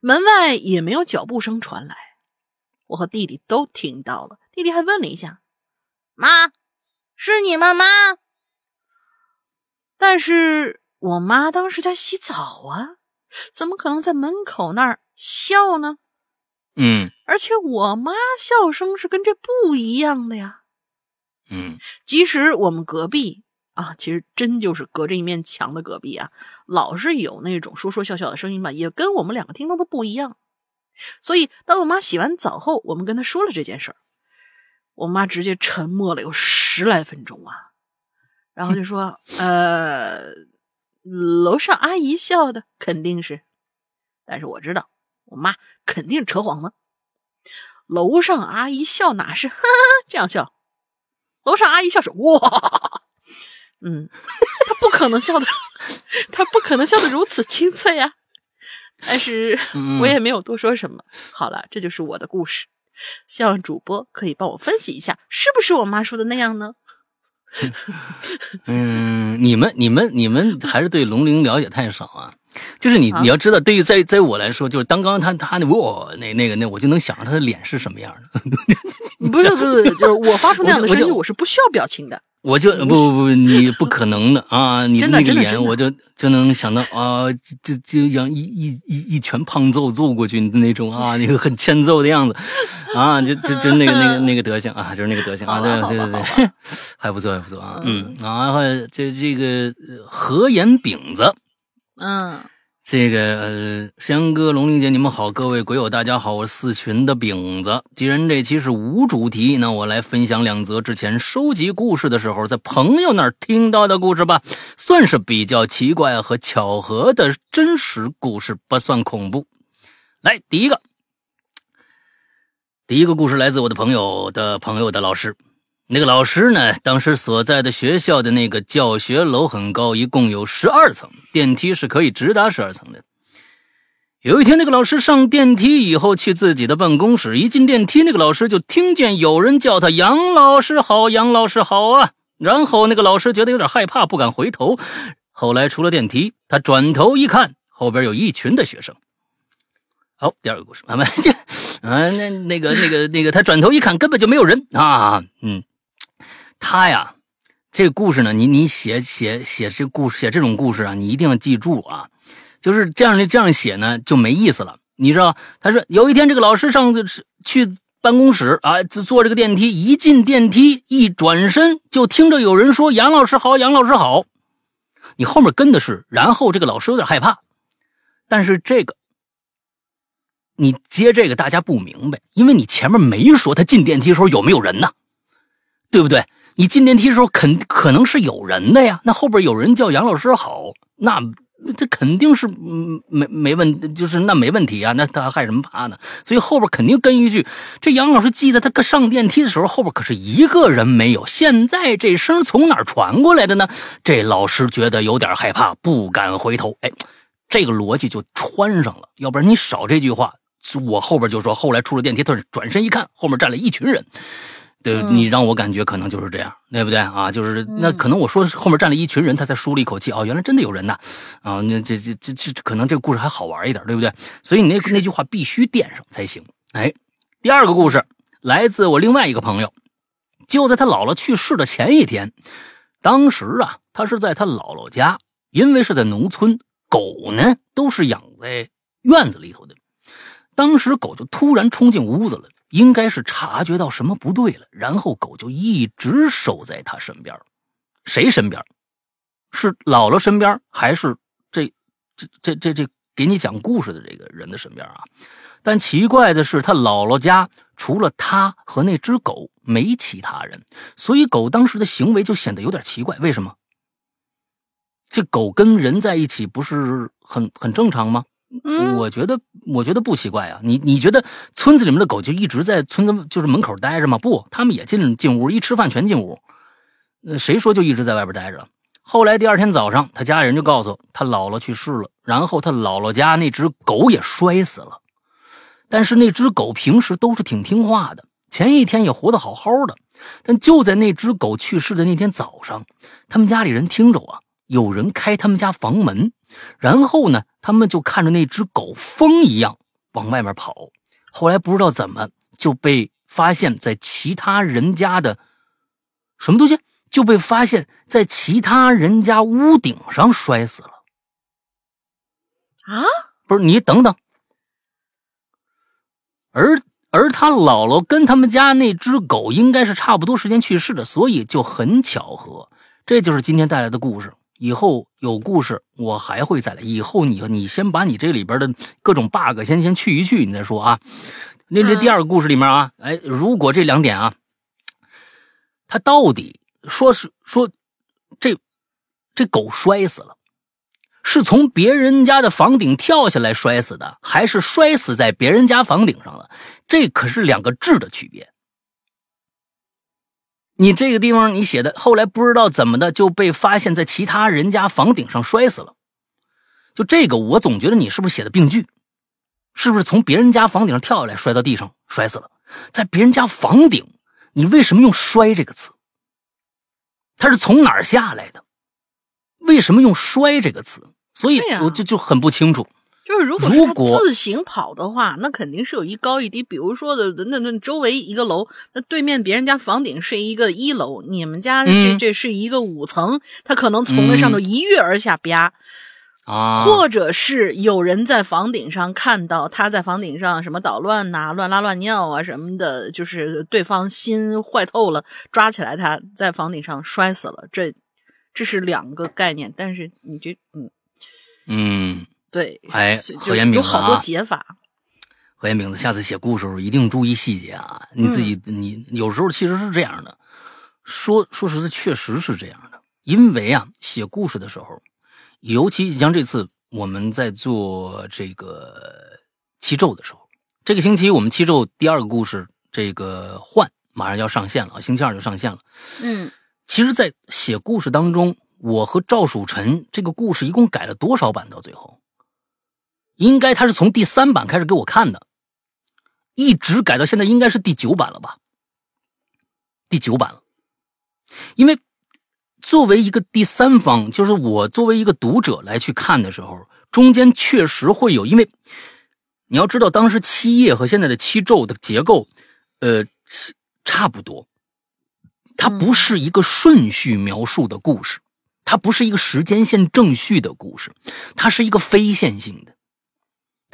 门外也没有脚步声传来，我和弟弟都听到了。弟弟还问了一下：“妈，是你们吗？”但是我妈当时在洗澡啊，怎么可能在门口那儿笑呢？嗯，而且我妈笑声是跟这不一样的呀。嗯，即使我们隔壁啊，其实真就是隔着一面墙的隔壁啊，老是有那种说说笑笑的声音吧，也跟我们两个听到的不一样。所以当我妈洗完澡后，我们跟她说了这件事儿，我妈直接沉默了有十来分钟啊。然后就说：“呃，楼上阿姨笑的肯定是，但是我知道我妈肯定扯谎了。楼上阿姨笑哪是呵呵这样笑，楼上阿姨笑是哇，嗯，(laughs) 他不可能笑的，他不可能笑得如此清脆呀。但是我也没有多说什么。好了，这就是我的故事。希望主播可以帮我分析一下，是不是我妈说的那样呢？(laughs) 嗯，你们、你们、你们还是对龙鳞了解太少啊！就是你，你要知道，对于在在我来说，就是当刚他他那我那那个那，我就能想到他的脸是什么样的。(laughs) 不是不是，就是我发出那样的 (laughs) 声音，我是不需要表情的。我就不不不，你不可能的啊！你那个脸，我就就能想到啊，就就像一一一一拳胖揍揍过去的那种啊，那个很欠揍的样子啊，就就就那个那个那个德行啊，就是那个德行啊，对对对对，(laughs) 还不错还不错啊，嗯，然后这这个何言饼子，嗯。这个呃，山哥、龙玲姐，你们好，各位鬼友，大家好，我是四群的饼子。既然这期是无主题，那我来分享两则之前收集故事的时候在朋友那儿听到的故事吧，算是比较奇怪和巧合的真实故事，不算恐怖。来，第一个，第一个故事来自我的朋友的朋友的老师。那个老师呢？当时所在的学校的那个教学楼很高，一共有十二层，电梯是可以直达十二层的。有一天，那个老师上电梯以后去自己的办公室，一进电梯，那个老师就听见有人叫他“杨老师好，杨老师好啊”。然后那个老师觉得有点害怕，不敢回头。后来出了电梯，他转头一看，后边有一群的学生。好，第二个故事，慢慢这，啊，那那个那个那个，他转头一看，根本就没有人啊，嗯。他呀，这故事呢，你你写写写这故事写这种故事啊，你一定要记住啊，就是这样的这样写呢就没意思了。你知道，他说有一天这个老师上去办公室啊，坐这个电梯，一进电梯一转身就听着有人说杨老师好，杨老师好。你后面跟的是，然后这个老师有点害怕，但是这个你接这个大家不明白，因为你前面没说他进电梯的时候有没有人呢，对不对？你进电梯的时候，肯可能是有人的呀。那后边有人叫杨老师好，那这肯定是没没问，就是那没问题啊。那他害什么怕呢？所以后边肯定跟一句：这杨老师记得他上电梯的时候，后边可是一个人没有。现在这声从哪传过来的呢？这老师觉得有点害怕，不敢回头。哎，这个逻辑就穿上了。要不然你少这句话，我后边就说后来出了电梯，他转身一看，后面站了一群人。对你让我感觉可能就是这样，对不对啊？就是那可能我说后面站了一群人，他才舒了一口气哦，原来真的有人呐！啊，那这这这这可能这个故事还好玩一点，对不对？所以你那那句话必须垫上才行。哎，第二个故事来自我另外一个朋友，就在他姥姥去世的前一天，当时啊，他是在他姥姥家，因为是在农村，狗呢都是养在院子里头的，当时狗就突然冲进屋子了。应该是察觉到什么不对了，然后狗就一直守在他身边。谁身边？是姥姥身边，还是这这这这这给你讲故事的这个人的身边啊？但奇怪的是，他姥姥家除了他和那只狗，没其他人，所以狗当时的行为就显得有点奇怪。为什么？这狗跟人在一起不是很很正常吗？我觉得，我觉得不奇怪啊。你你觉得村子里面的狗就一直在村子就是门口待着吗？不，他们也进进屋，一吃饭全进屋。谁说就一直在外边待着？后来第二天早上，他家里人就告诉他姥姥去世了，然后他姥姥家那只狗也摔死了。但是那只狗平时都是挺听话的，前一天也活得好好的。但就在那只狗去世的那天早上，他们家里人听着啊，有人开他们家房门。然后呢，他们就看着那只狗疯一样往外面跑。后来不知道怎么就被发现，在其他人家的什么东西就被发现，在其他人家屋顶上摔死了。啊，不是你等等，而而他姥姥跟他们家那只狗应该是差不多时间去世的，所以就很巧合。这就是今天带来的故事。以后有故事，我还会再来。以后你你先把你这里边的各种 bug 先先去一去，你再说啊。那这第二个故事里面啊，哎，如果这两点啊，他到底说是说这这狗摔死了，是从别人家的房顶跳下来摔死的，还是摔死在别人家房顶上了？这可是两个质的区别。你这个地方你写的，后来不知道怎么的就被发现在其他人家房顶上摔死了。就这个，我总觉得你是不是写的病句？是不是从别人家房顶上跳下来摔到地上摔死了？在别人家房顶，你为什么用“摔”这个词？他是从哪儿下来的？为什么用“摔”这个词？所以我就就很不清楚。就是如果自行跑的话，那肯定是有一高一低。比如说的那那周围一个楼，那对面别人家房顶是一个一楼，你们家这这是一个五层，他可能从那上头一跃而下，啪啊！或者是有人在房顶上看到他在房顶上什么捣乱呐、乱拉乱尿啊什么的，就是对方心坏透了，抓起来他在房顶上摔死了。这这是两个概念，但是你这嗯。嗯，对，哎，何言明有好多解法。何言明子，下次写故事时候一定注意细节啊！你自己，你有时候其实是这样的，说说实在，确实是这样的。因为啊，写故事的时候，尤其像这次我们在做这个七咒的时候，这个星期我们七咒第二个故事这个换马上要上线了，星期二就上线了。嗯，其实，在写故事当中。我和赵曙晨这个故事一共改了多少版？到最后，应该他是从第三版开始给我看的，一直改到现在，应该是第九版了吧？第九版了。因为作为一个第三方，就是我作为一个读者来去看的时候，中间确实会有，因为你要知道，当时七页和现在的七咒的结构，呃，差不多，它不是一个顺序描述的故事。它不是一个时间线正序的故事，它是一个非线性的，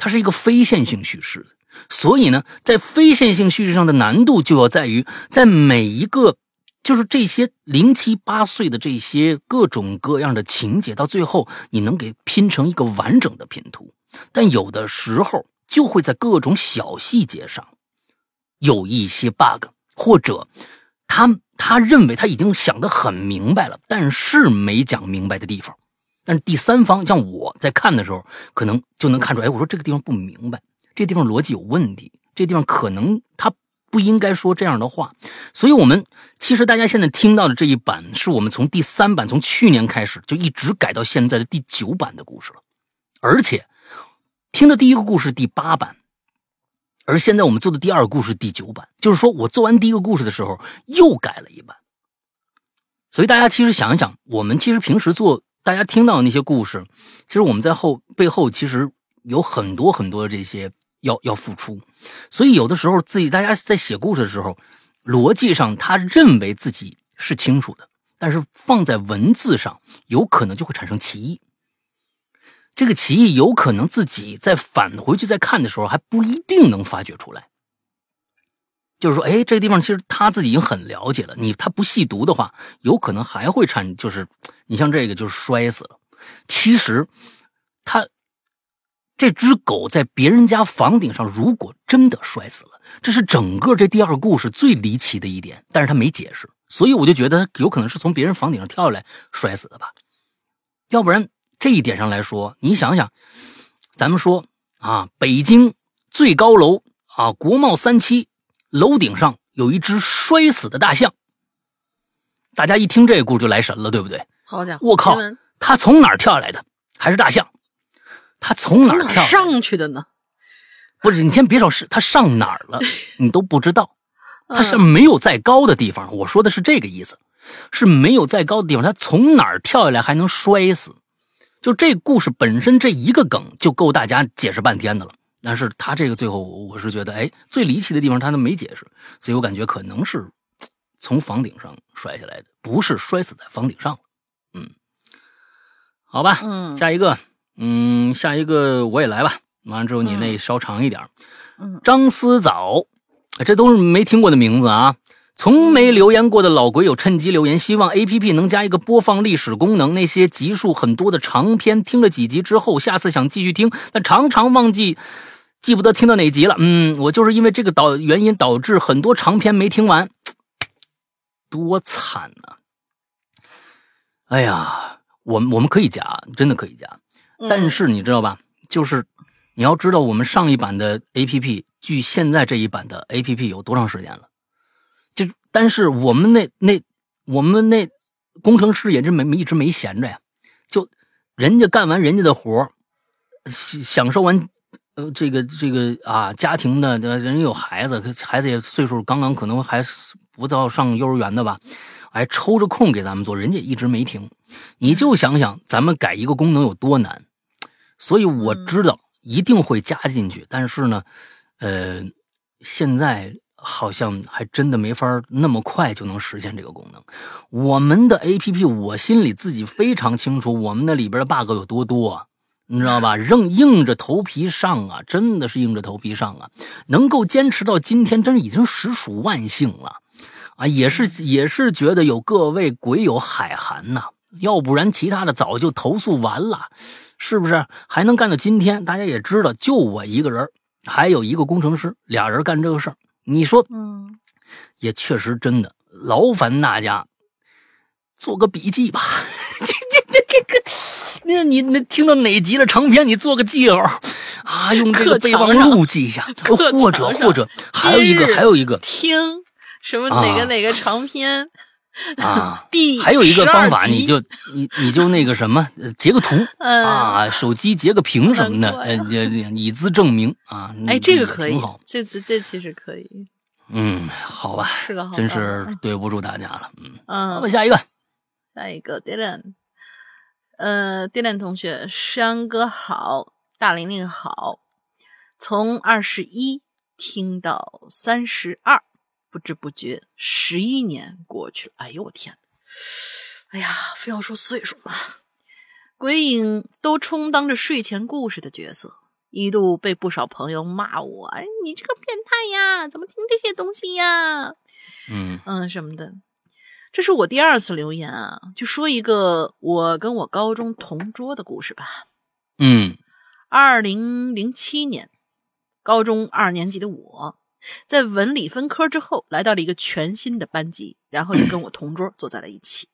它是一个非线性叙事。所以呢，在非线性叙事上的难度就要在于，在每一个就是这些零七八碎的这些各种各样的情节，到最后你能给拼成一个完整的拼图。但有的时候就会在各种小细节上有一些 bug，或者他。他认为他已经想得很明白了，但是没讲明白的地方。但是第三方像我在看的时候，可能就能看出，哎，我说这个地方不明白，这地方逻辑有问题，这地方可能他不应该说这样的话。所以，我们其实大家现在听到的这一版，是我们从第三版从去年开始就一直改到现在的第九版的故事了，而且听的第一个故事第八版。而现在我们做的第二个故事第九版，就是说我做完第一个故事的时候又改了一版。所以大家其实想一想，我们其实平时做大家听到的那些故事，其实我们在后背后其实有很多很多这些要要付出。所以有的时候自己大家在写故事的时候，逻辑上他认为自己是清楚的，但是放在文字上有可能就会产生歧义。这个歧义有可能自己在返回去再看的时候还不一定能发掘出来。就是说，哎，这个地方其实他自己已经很了解了。你他不细读的话，有可能还会产，就是你像这个就是摔死了。其实他这只狗在别人家房顶上，如果真的摔死了，这是整个这第二个故事最离奇的一点。但是他没解释，所以我就觉得有可能是从别人房顶上跳下来摔死的吧，要不然。这一点上来说，你想想，咱们说啊，北京最高楼啊，国贸三期楼顶上有一只摔死的大象。大家一听这个故事就来神了，对不对？好家伙！我靠，他从哪儿跳下来的？还是大象？他从哪儿跳上去的呢？不是，你先别说是他上哪儿了，(laughs) 你都不知道。他是没有在高的地方。我说的是这个意思，是没有在高的地方，他从哪儿跳下来还能摔死？就这故事本身这一个梗就够大家解释半天的了，但是他这个最后我是觉得，哎，最离奇的地方他都没解释，所以我感觉可能是从房顶上摔下来的，不是摔死在房顶上嗯，好吧，嗯，下一个，嗯，下一个我也来吧。完了之后你那稍长一点，嗯，张思早，这都是没听过的名字啊。从没留言过的老鬼友趁机留言，希望 A P P 能加一个播放历史功能。那些集数很多的长篇，听了几集之后，下次想继续听，但常常忘记，记不得听到哪集了。嗯，我就是因为这个导原因导致很多长篇没听完，多惨呐！哎呀，我们我们可以加，真的可以加。但是你知道吧？就是你要知道，我们上一版的 A P P 距现在这一版的 A P P 有多长时间了？就但是我们那那我们那工程师也是没一直没闲着呀，就人家干完人家的活享享受完呃这个这个啊家庭的，人家有孩子，孩子也岁数刚刚可能还不到上幼儿园的吧，还抽着空给咱们做，人家一直没停。你就想想，咱们改一个功能有多难。所以我知道一定会加进去，但是呢，呃，现在好像还真的没法那么快就能实现这个功能。我们的 A P P，我心里自己非常清楚，我们那里边的 bug 有多多，你知道吧？硬硬着头皮上啊，真的是硬着头皮上啊，能够坚持到今天，真是已经实属万幸了啊！也是也是觉得有各位鬼友海涵呐，要不然其他的早就投诉完了。是不是还能干到今天？大家也知道，就我一个人，还有一个工程师，俩人干这个事儿。你说，嗯，也确实真的劳烦大家做个笔记吧。(laughs) 这这这这个，那你那听到哪集的长篇，你做个记号啊，用这个备忘录记一下，或者或者还有一个还有一个听什么哪个哪个长篇。啊，(laughs) 第还有一个方法，你就你你就那个什么，截个图啊，手机截个屏什么的，呃，以资证明啊。哎，这个可以，这这这其实可以。嗯，好吧，是个好，真是对不住大家了。嗯嗯，我下一个，下一个 Dylan，呃，Dylan 同学，山哥好，大玲玲好，从二十一听到三十二。不知不觉，十一年过去了。哎呦我天！哎呀，非要说岁数嘛。鬼影都充当着睡前故事的角色，一度被不少朋友骂我：“哎，你这个变态呀，怎么听这些东西呀？”嗯嗯什么的。这是我第二次留言啊，就说一个我跟我高中同桌的故事吧。嗯，二零零七年，高中二年级的我。在文理分科之后，来到了一个全新的班级，然后就跟我同桌坐在了一起。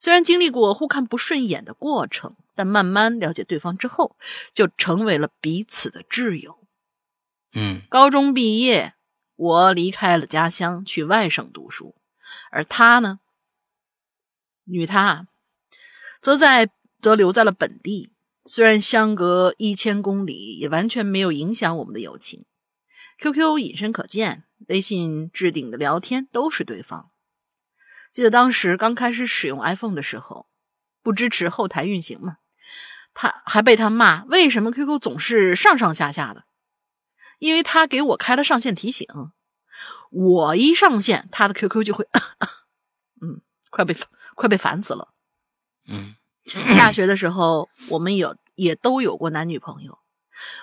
虽然经历过互看不顺眼的过程，但慢慢了解对方之后，就成为了彼此的挚友。嗯，高中毕业，我离开了家乡去外省读书，而他呢，女他，则在则留在了本地。虽然相隔一千公里，也完全没有影响我们的友情。QQ 隐身可见，微信置顶的聊天都是对方。记得当时刚开始使用 iPhone 的时候，不支持后台运行嘛，他还被他骂为什么 QQ 总是上上下下的，因为他给我开了上线提醒，我一上线，他的 QQ 就会，(laughs) 嗯，快被快被烦死了。嗯，大学的时候，我们有也都有过男女朋友，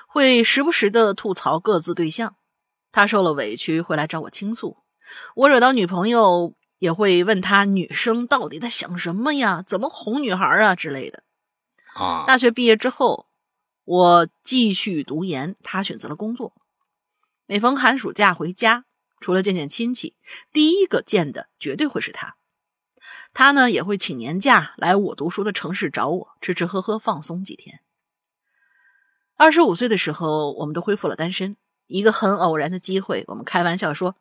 会时不时的吐槽各自对象。他受了委屈会来找我倾诉，我惹到女朋友也会问他女生到底在想什么呀？怎么哄女孩啊之类的。啊！大学毕业之后，我继续读研，他选择了工作。每逢寒暑假回家，除了见见亲戚，第一个见的绝对会是他。他呢也会请年假来我读书的城市找我，吃吃喝喝，放松几天。二十五岁的时候，我们都恢复了单身。一个很偶然的机会，我们开玩笑说：“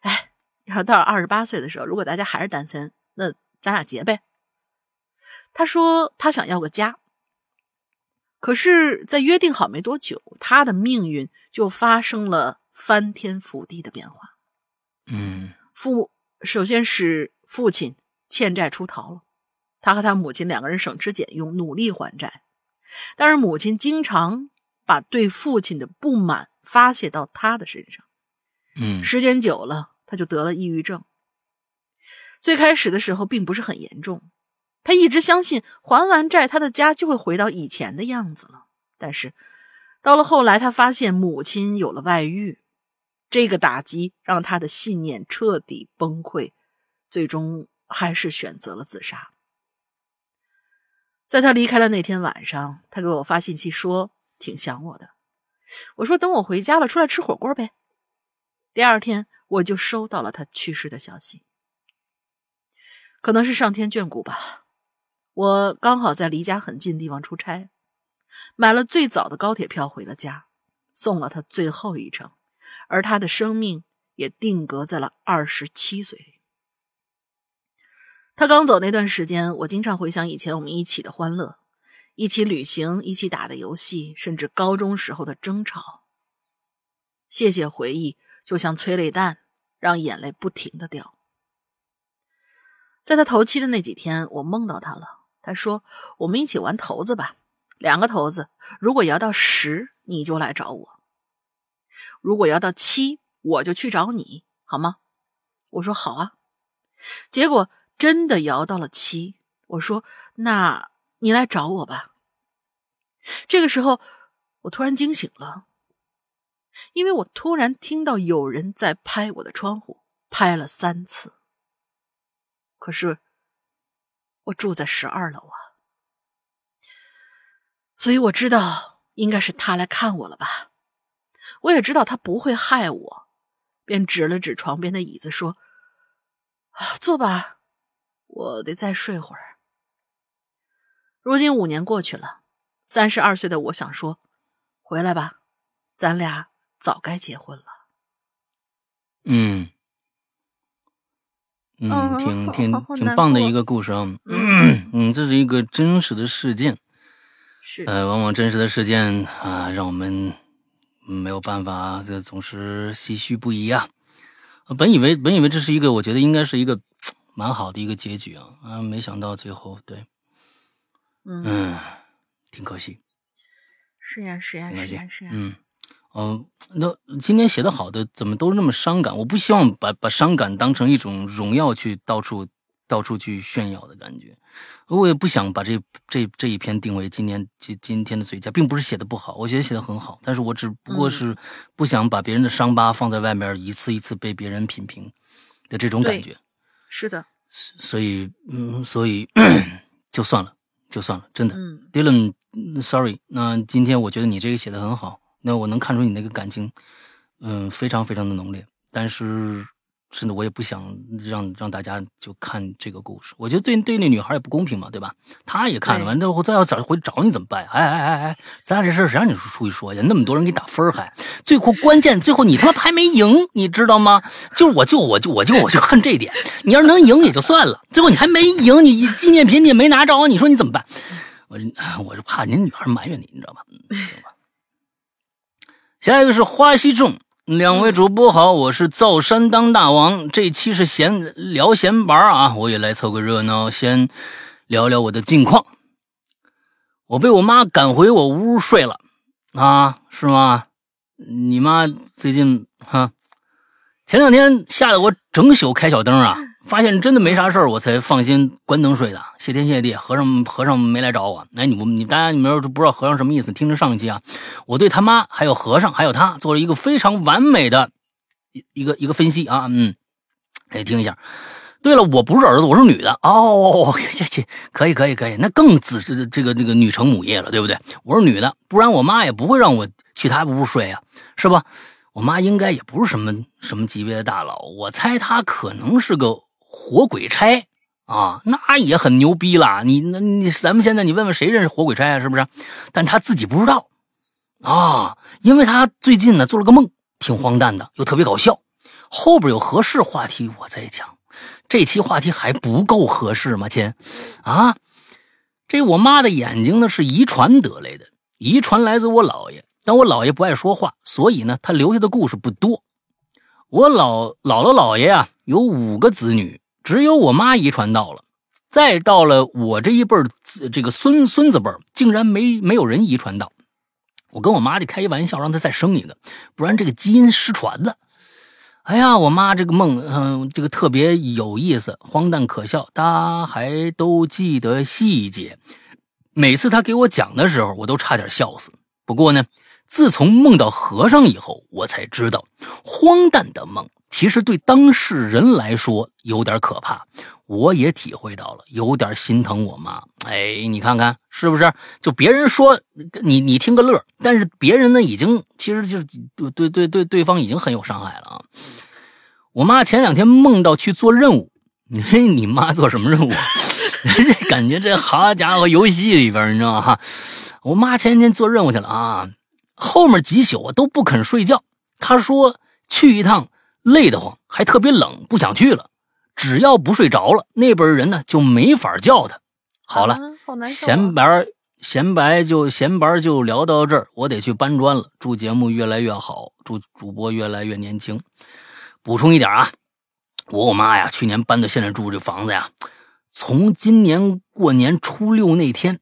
哎，要到二十八岁的时候，如果大家还是单身，那咱俩结呗。”他说他想要个家，可是，在约定好没多久，他的命运就发生了翻天覆地的变化。嗯，父首先是父亲欠债出逃了，他和他母亲两个人省吃俭用努力还债，但是母亲经常把对父亲的不满。发泄到他的身上，嗯，时间久了，他就得了抑郁症。最开始的时候并不是很严重，他一直相信还完债，他的家就会回到以前的样子了。但是到了后来，他发现母亲有了外遇，这个打击让他的信念彻底崩溃，最终还是选择了自杀。在他离开的那天晚上，他给我发信息说挺想我的。我说：“等我回家了，出来吃火锅呗。”第二天，我就收到了他去世的消息。可能是上天眷顾吧，我刚好在离家很近的地方出差，买了最早的高铁票回了家，送了他最后一程，而他的生命也定格在了二十七岁。他刚走那段时间，我经常回想以前我们一起的欢乐，一起旅行，一起打的游戏，甚至高中时候的争吵。谢谢回忆，就像催泪弹，让眼泪不停的掉。在他头七的那几天，我梦到他了。他说：“我们一起玩骰子吧，两个骰子，如果摇到十，你就来找我；如果摇到七，我就去找你，好吗？”我说：“好啊。”结果真的摇到了七。我说：“那你来找我吧。”这个时候，我突然惊醒了，因为我突然听到有人在拍我的窗户，拍了三次。可是，我住在十二楼啊，所以我知道应该是他来看我了吧。我也知道他不会害我，便指了指床边的椅子说：“啊，坐吧，我得再睡会儿。”如今五年过去了，三十二岁的我想说：“回来吧，咱俩早该结婚了。”嗯。嗯，挺挺挺棒的一个故事啊！嗯，这是一个真实的事件，(laughs) 是呃，往往真实的事件啊，让我们没有办法，这总是唏嘘不已啊。本以为本以为这是一个，我觉得应该是一个 (tsk) 蛮好的一个结局啊，啊，没想到最后对，嗯，挺可惜，是呀是呀是呀是呀，嗯。嗯，那今天写的好的怎么都是那么伤感？我不希望把把伤感当成一种荣耀去到处到处去炫耀的感觉，我也不想把这这这一篇定为今年今今天的最佳，并不是写的不好，我觉得写的很好，但是我只不过是不想把别人的伤疤放在外面，一次一次被别人品评的这种感觉。是的，所以嗯，所以 (clears throat) 就算了，就算了，真的。嗯，Dylan，sorry，那今天我觉得你这个写的很好。那我能看出你那个感情，嗯，非常非常的浓烈。但是，甚至我也不想让让大家就看这个故事。我觉得对对那女孩也不公平嘛，对吧？她也看了，完之后再要找回找你怎么办？哎哎哎哎，咱俩这事儿谁让你出去说去？那么多人给你打分还最后关键最后你他妈还没赢，你知道吗？就我就我就我就我就恨这点。你要是能赢也就算了，最后你还没赢，你纪念品你也没拿着，你说你怎么办？我我就怕人女孩埋怨你，你知道吧？吧。下一个是花溪众，两位主播好，我是造山当大王。这期是闲聊闲玩啊，我也来凑个热闹，先聊聊我的近况。我被我妈赶回我屋睡了啊，是吗？你妈最近哈，前两天吓得我整宿开小灯啊。发现真的没啥事儿，我才放心关灯睡的。谢天谢地，和尚和尚没来找我。哎，你你大家你们要是不知道和尚什么意思，听着上一期啊，我对他妈还有和尚还有他做了一个非常完美的一个一个分析啊，嗯，哎，听一下。对了，我不是儿子，我是女的哦，(laughs) 这这可以可以可以，那更子这这个这个女承母业了，对不对？我是女的，不然我妈也不会让我去她屋睡啊，是吧？我妈应该也不是什么什么级别的大佬，我猜她可能是个。活鬼差啊，那也很牛逼了。你那你咱们现在你问问谁认识活鬼差啊？是不是？但他自己不知道啊，因为他最近呢做了个梦，挺荒诞的，又特别搞笑。后边有合适话题我再讲。这期话题还不够合适吗，亲？啊，这我妈的眼睛呢是遗传得来的，遗传来自我姥爷，但我姥爷不爱说话，所以呢他留下的故事不多。我老姥姥姥爷啊有五个子女。只有我妈遗传到了，再到了我这一辈儿，这个孙孙子辈儿，竟然没没有人遗传到。我跟我妈就开一玩笑，让她再生一个，不然这个基因失传了。哎呀，我妈这个梦，嗯，这个特别有意思，荒诞可笑，她还都记得细节。每次她给我讲的时候，我都差点笑死。不过呢，自从梦到和尚以后，我才知道，荒诞的梦。其实对当事人来说有点可怕，我也体会到了，有点心疼我妈。哎，你看看是不是？就别人说你，你听个乐，但是别人呢，已经其实就是对对对对对方已经很有伤害了啊。我妈前两天梦到去做任务，(laughs) 嘿，你妈做什么任务？(laughs) 感觉这好家伙，游戏里边你知道吗？我妈前天做任务去了啊，后面几宿啊都不肯睡觉。她说去一趟累得慌，还特别冷，不想去了。只要不睡着了，那边人呢就没法叫他。好了，闲白闲白就闲白就聊到这儿，我得去搬砖了。祝节目越来越好，祝主播越来越年轻。补充一点啊，我我妈呀，去年搬到现在住这房子呀，从今年过年初六那天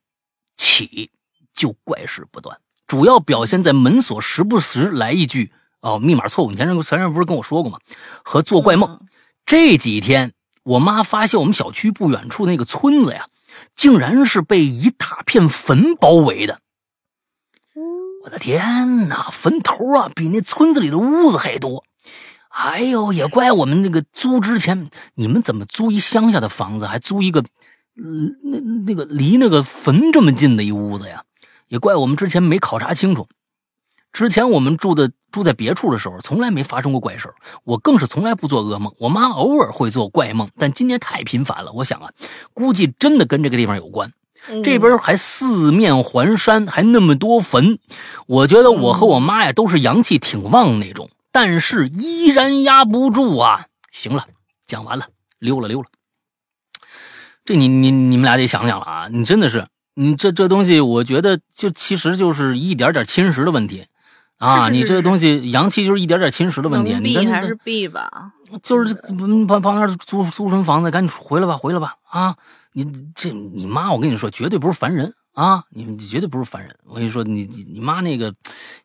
起。就怪事不断，主要表现在门锁时不时来一句“哦，密码错误”。你前阵前阵不是跟我说过吗？和做怪梦。这几天，我妈发现我们小区不远处那个村子呀，竟然是被一大片坟包围的。我的天哪，坟头啊，比那村子里的屋子还多。哎呦，也怪我们那个租之前，你们怎么租一乡下的房子，还租一个，呃，那那个离那个坟这么近的一屋子呀？也怪我们之前没考察清楚，之前我们住的住在别处的时候，从来没发生过怪事我更是从来不做噩梦，我妈偶尔会做怪梦，但今年太频繁了。我想啊，估计真的跟这个地方有关。这边还四面环山，还那么多坟，我觉得我和我妈呀都是阳气挺旺那种，但是依然压不住啊。行了，讲完了，溜了溜了。这你你你们俩得想想了啊，你真的是。你这这东西，我觉得就其实就是一点点侵蚀的问题，啊，你这个东西阳气就是一点点侵蚀的问题。避还是避吧？就是旁旁边租租什么房子，赶紧回来吧，回来吧！啊，你这你妈，我跟你说，绝对不是凡人啊！你你绝对不是凡人。我跟你说，你你你妈那个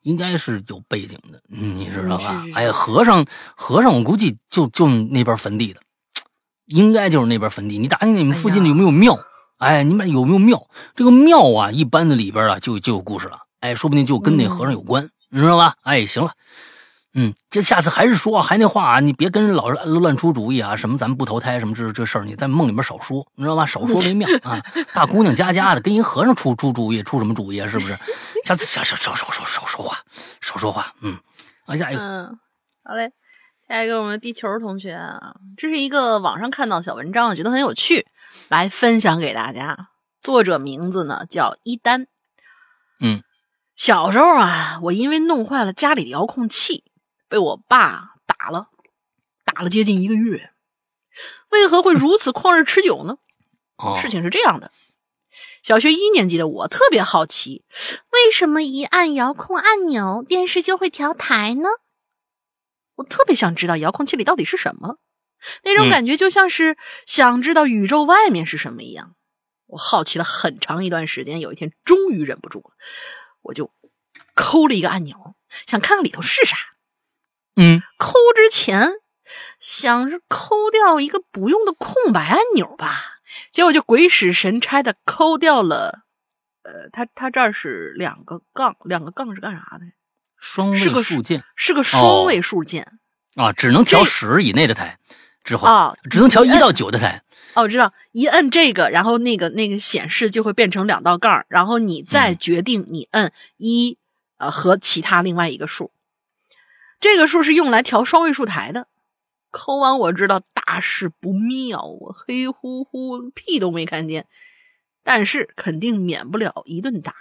应该是有背景的，你知道吧？哎呀，和尚和尚，我估计就就那边坟地的，应该就是那边坟地。你打听你们附近有没有庙？哎，你们有没有庙？这个庙啊，一般的里边啊，就就有故事了。哎，说不定就跟那和尚有关，你知道吧？哎，行了，嗯，这下次还是说，还那话啊，你别跟人老乱出主意啊，什么咱们不投胎什么这这事儿，你在梦里面少说，你知道吧？少说为妙啊。(laughs) 大姑娘家家的，跟一和尚出出主意，出什么主意啊？是不是？下次少少少少少少说话，少说话。嗯，啊，下一个。嗯，好嘞。下一个，我们地球同学啊，这是一个网上看到小文章，我觉得很有趣，来分享给大家。作者名字呢叫一丹。嗯，小时候啊，我因为弄坏了家里的遥控器，被我爸打了，打了接近一个月。为何会如此旷日持久呢？(laughs) 事情是这样的，小学一年级的我特别好奇，为什么一按遥控按钮，电视就会调台呢？我特别想知道遥控器里到底是什么，那种感觉就像是想知道宇宙外面是什么一样。我好奇了很长一段时间，有一天终于忍不住了，我就抠了一个按钮，想看看里头是啥。嗯，抠之前想是抠掉一个不用的空白按钮吧，结果就鬼使神差的抠掉了。呃，它它这儿是两个杠，两个杠是干啥的？双位数键是个双位数键啊，只能调十以内的台，之后啊，只能调一到九的台。哦，我知道，一摁这个，然后那个那个显示就会变成两道杠，然后你再决定你摁一呃和其他另外一个数。这个数是用来调双位数台的。抠完我知道大事不妙我，黑乎乎屁都没看见，但是肯定免不了一顿打。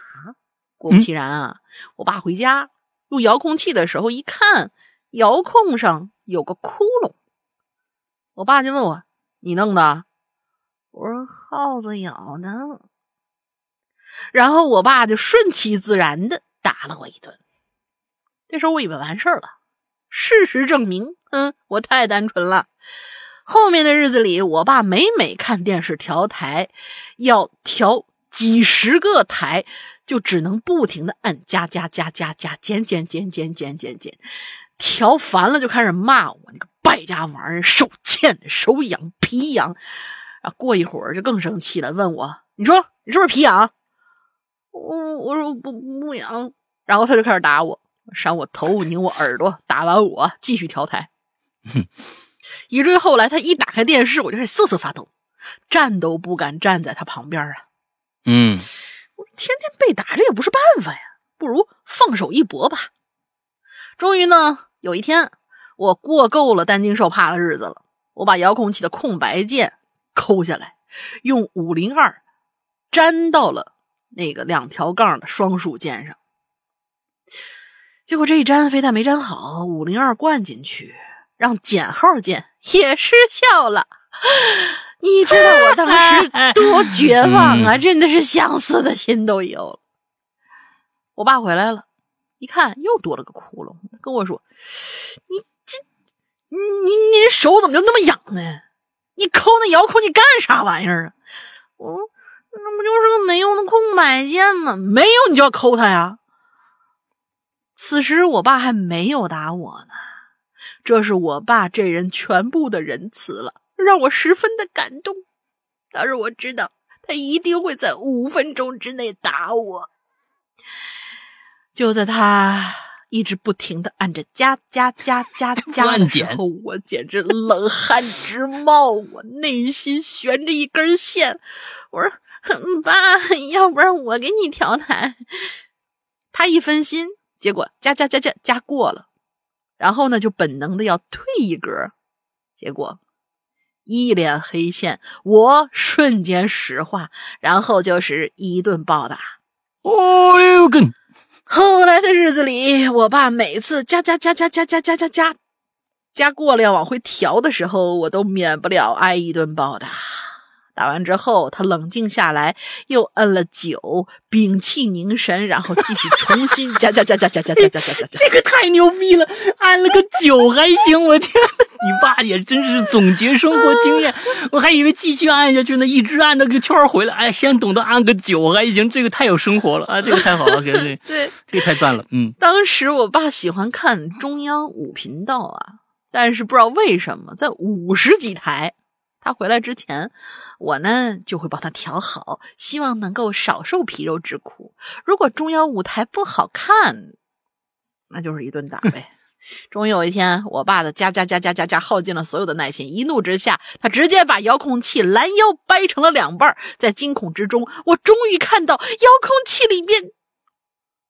果不其然啊，我爸回家。用遥控器的时候，一看遥控上有个窟窿，我爸就问我：“你弄的？”我说：“耗子咬的。”然后我爸就顺其自然的打了我一顿。这时候我以为完事儿了，事实证明，嗯，我太单纯了。后面的日子里，我爸每每看电视调台，要调几十个台。就只能不停的按加加加加加减减减减减减减，调烦了就开始骂我你个败家玩意儿，手欠手痒皮痒。啊，过一会儿就更生气了，问我你说你是不是皮痒？我我说不不痒。然后他就开始打我，扇我头，拧我耳朵。打完我继续调台，(laughs) 以至于后来他一打开电视，我就开始瑟瑟发抖，站都不敢站在他旁边啊。嗯。我天天被打，这也不是办法呀，不如放手一搏吧。终于呢，有一天我过够了担惊受怕的日子了，我把遥控器的空白键抠下来，用五零二粘到了那个两条杠的双数键上。结果这一粘非但没粘好，五零二灌进去，让减号键也失效了。你知道我当时多绝望啊！(laughs) 真的是想死的心都有了。我爸回来了，一看又多了个窟窿，跟我说：“你这，你你手怎么就那么痒呢？你抠那遥控器干啥玩意儿啊？”我：“那不就是个没用的空白键吗？没有你就要抠它呀。”此时我爸还没有打我呢，这是我爸这人全部的仁慈了，让我十分的感动。但是我知道他一定会在五分钟之内打我。就在他一直不停的按着加加加加 (laughs) 加的时候，我简直冷汗直冒，我内心悬着一根线。我说：“爸，要不然我给你调台。”他一分心。结果加加加加加过了，然后呢就本能的要退一格，结果一脸黑线，我瞬间石化，然后就是一顿暴打。哦呦根！后来的日子里，我爸每次加加加加加加加加加加过了要往回调的时候，我都免不了挨一顿暴打。打完之后，他冷静下来，又摁了九，屏气凝神，然后继续重新加加加加加加加加加加。这个太牛逼了，按了个九还行，我天呐，你爸也真是总结生活经验，我还以为继续按下去呢，一直按那个圈回来。哎，先懂得按个九还行，这个太有生活了啊，这个太好了，(laughs) 对对对，这个太赞了。嗯，当时我爸喜欢看中央五频道啊，但是不知道为什么在五十几台。他回来之前，我呢就会帮他调好，希望能够少受皮肉之苦。如果中央舞台不好看，那就是一顿打呗。(laughs) 终于有一天，我爸的加加加加加加耗尽了所有的耐心，一怒之下，他直接把遥控器拦腰掰成了两半。在惊恐之中，我终于看到遥控器里面，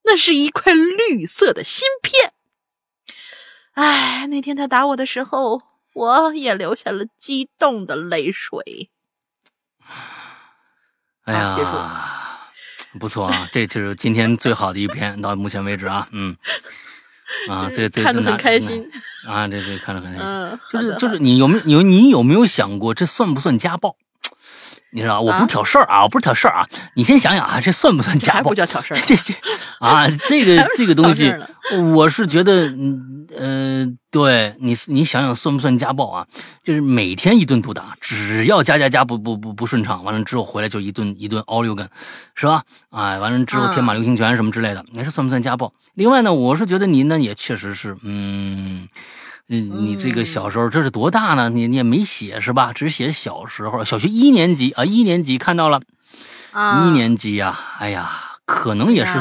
那是一块绿色的芯片。哎，那天他打我的时候。我也流下了激动的泪水。哎呀，不错啊，这就是今天最好的一篇，到目前为止啊，嗯，(laughs) 啊，这这看得很开心。啊，这这看得很开心，就是就是你有没有你你有没有想过这算不算家暴？你知道，我不是挑事儿啊，我不是挑事儿啊。你先想想啊，这算不算家暴？不叫挑事儿。(laughs) 这这啊，这个这个东西，我是觉得，嗯呃，对你你想想算不算家暴啊？就是每天一顿毒打，只要家家家不不不不顺畅，完了之后回来就一顿一顿嗷溜根，是吧？啊，完了之后天马流星拳什么之类的，你说算不算家暴？另外呢，我是觉得您呢也确实是，嗯。你你这个小时候这是多大呢？你你也没写是吧？只写小时候，小学一年级啊，一年级看到了，一年级呀，哎呀，可能也是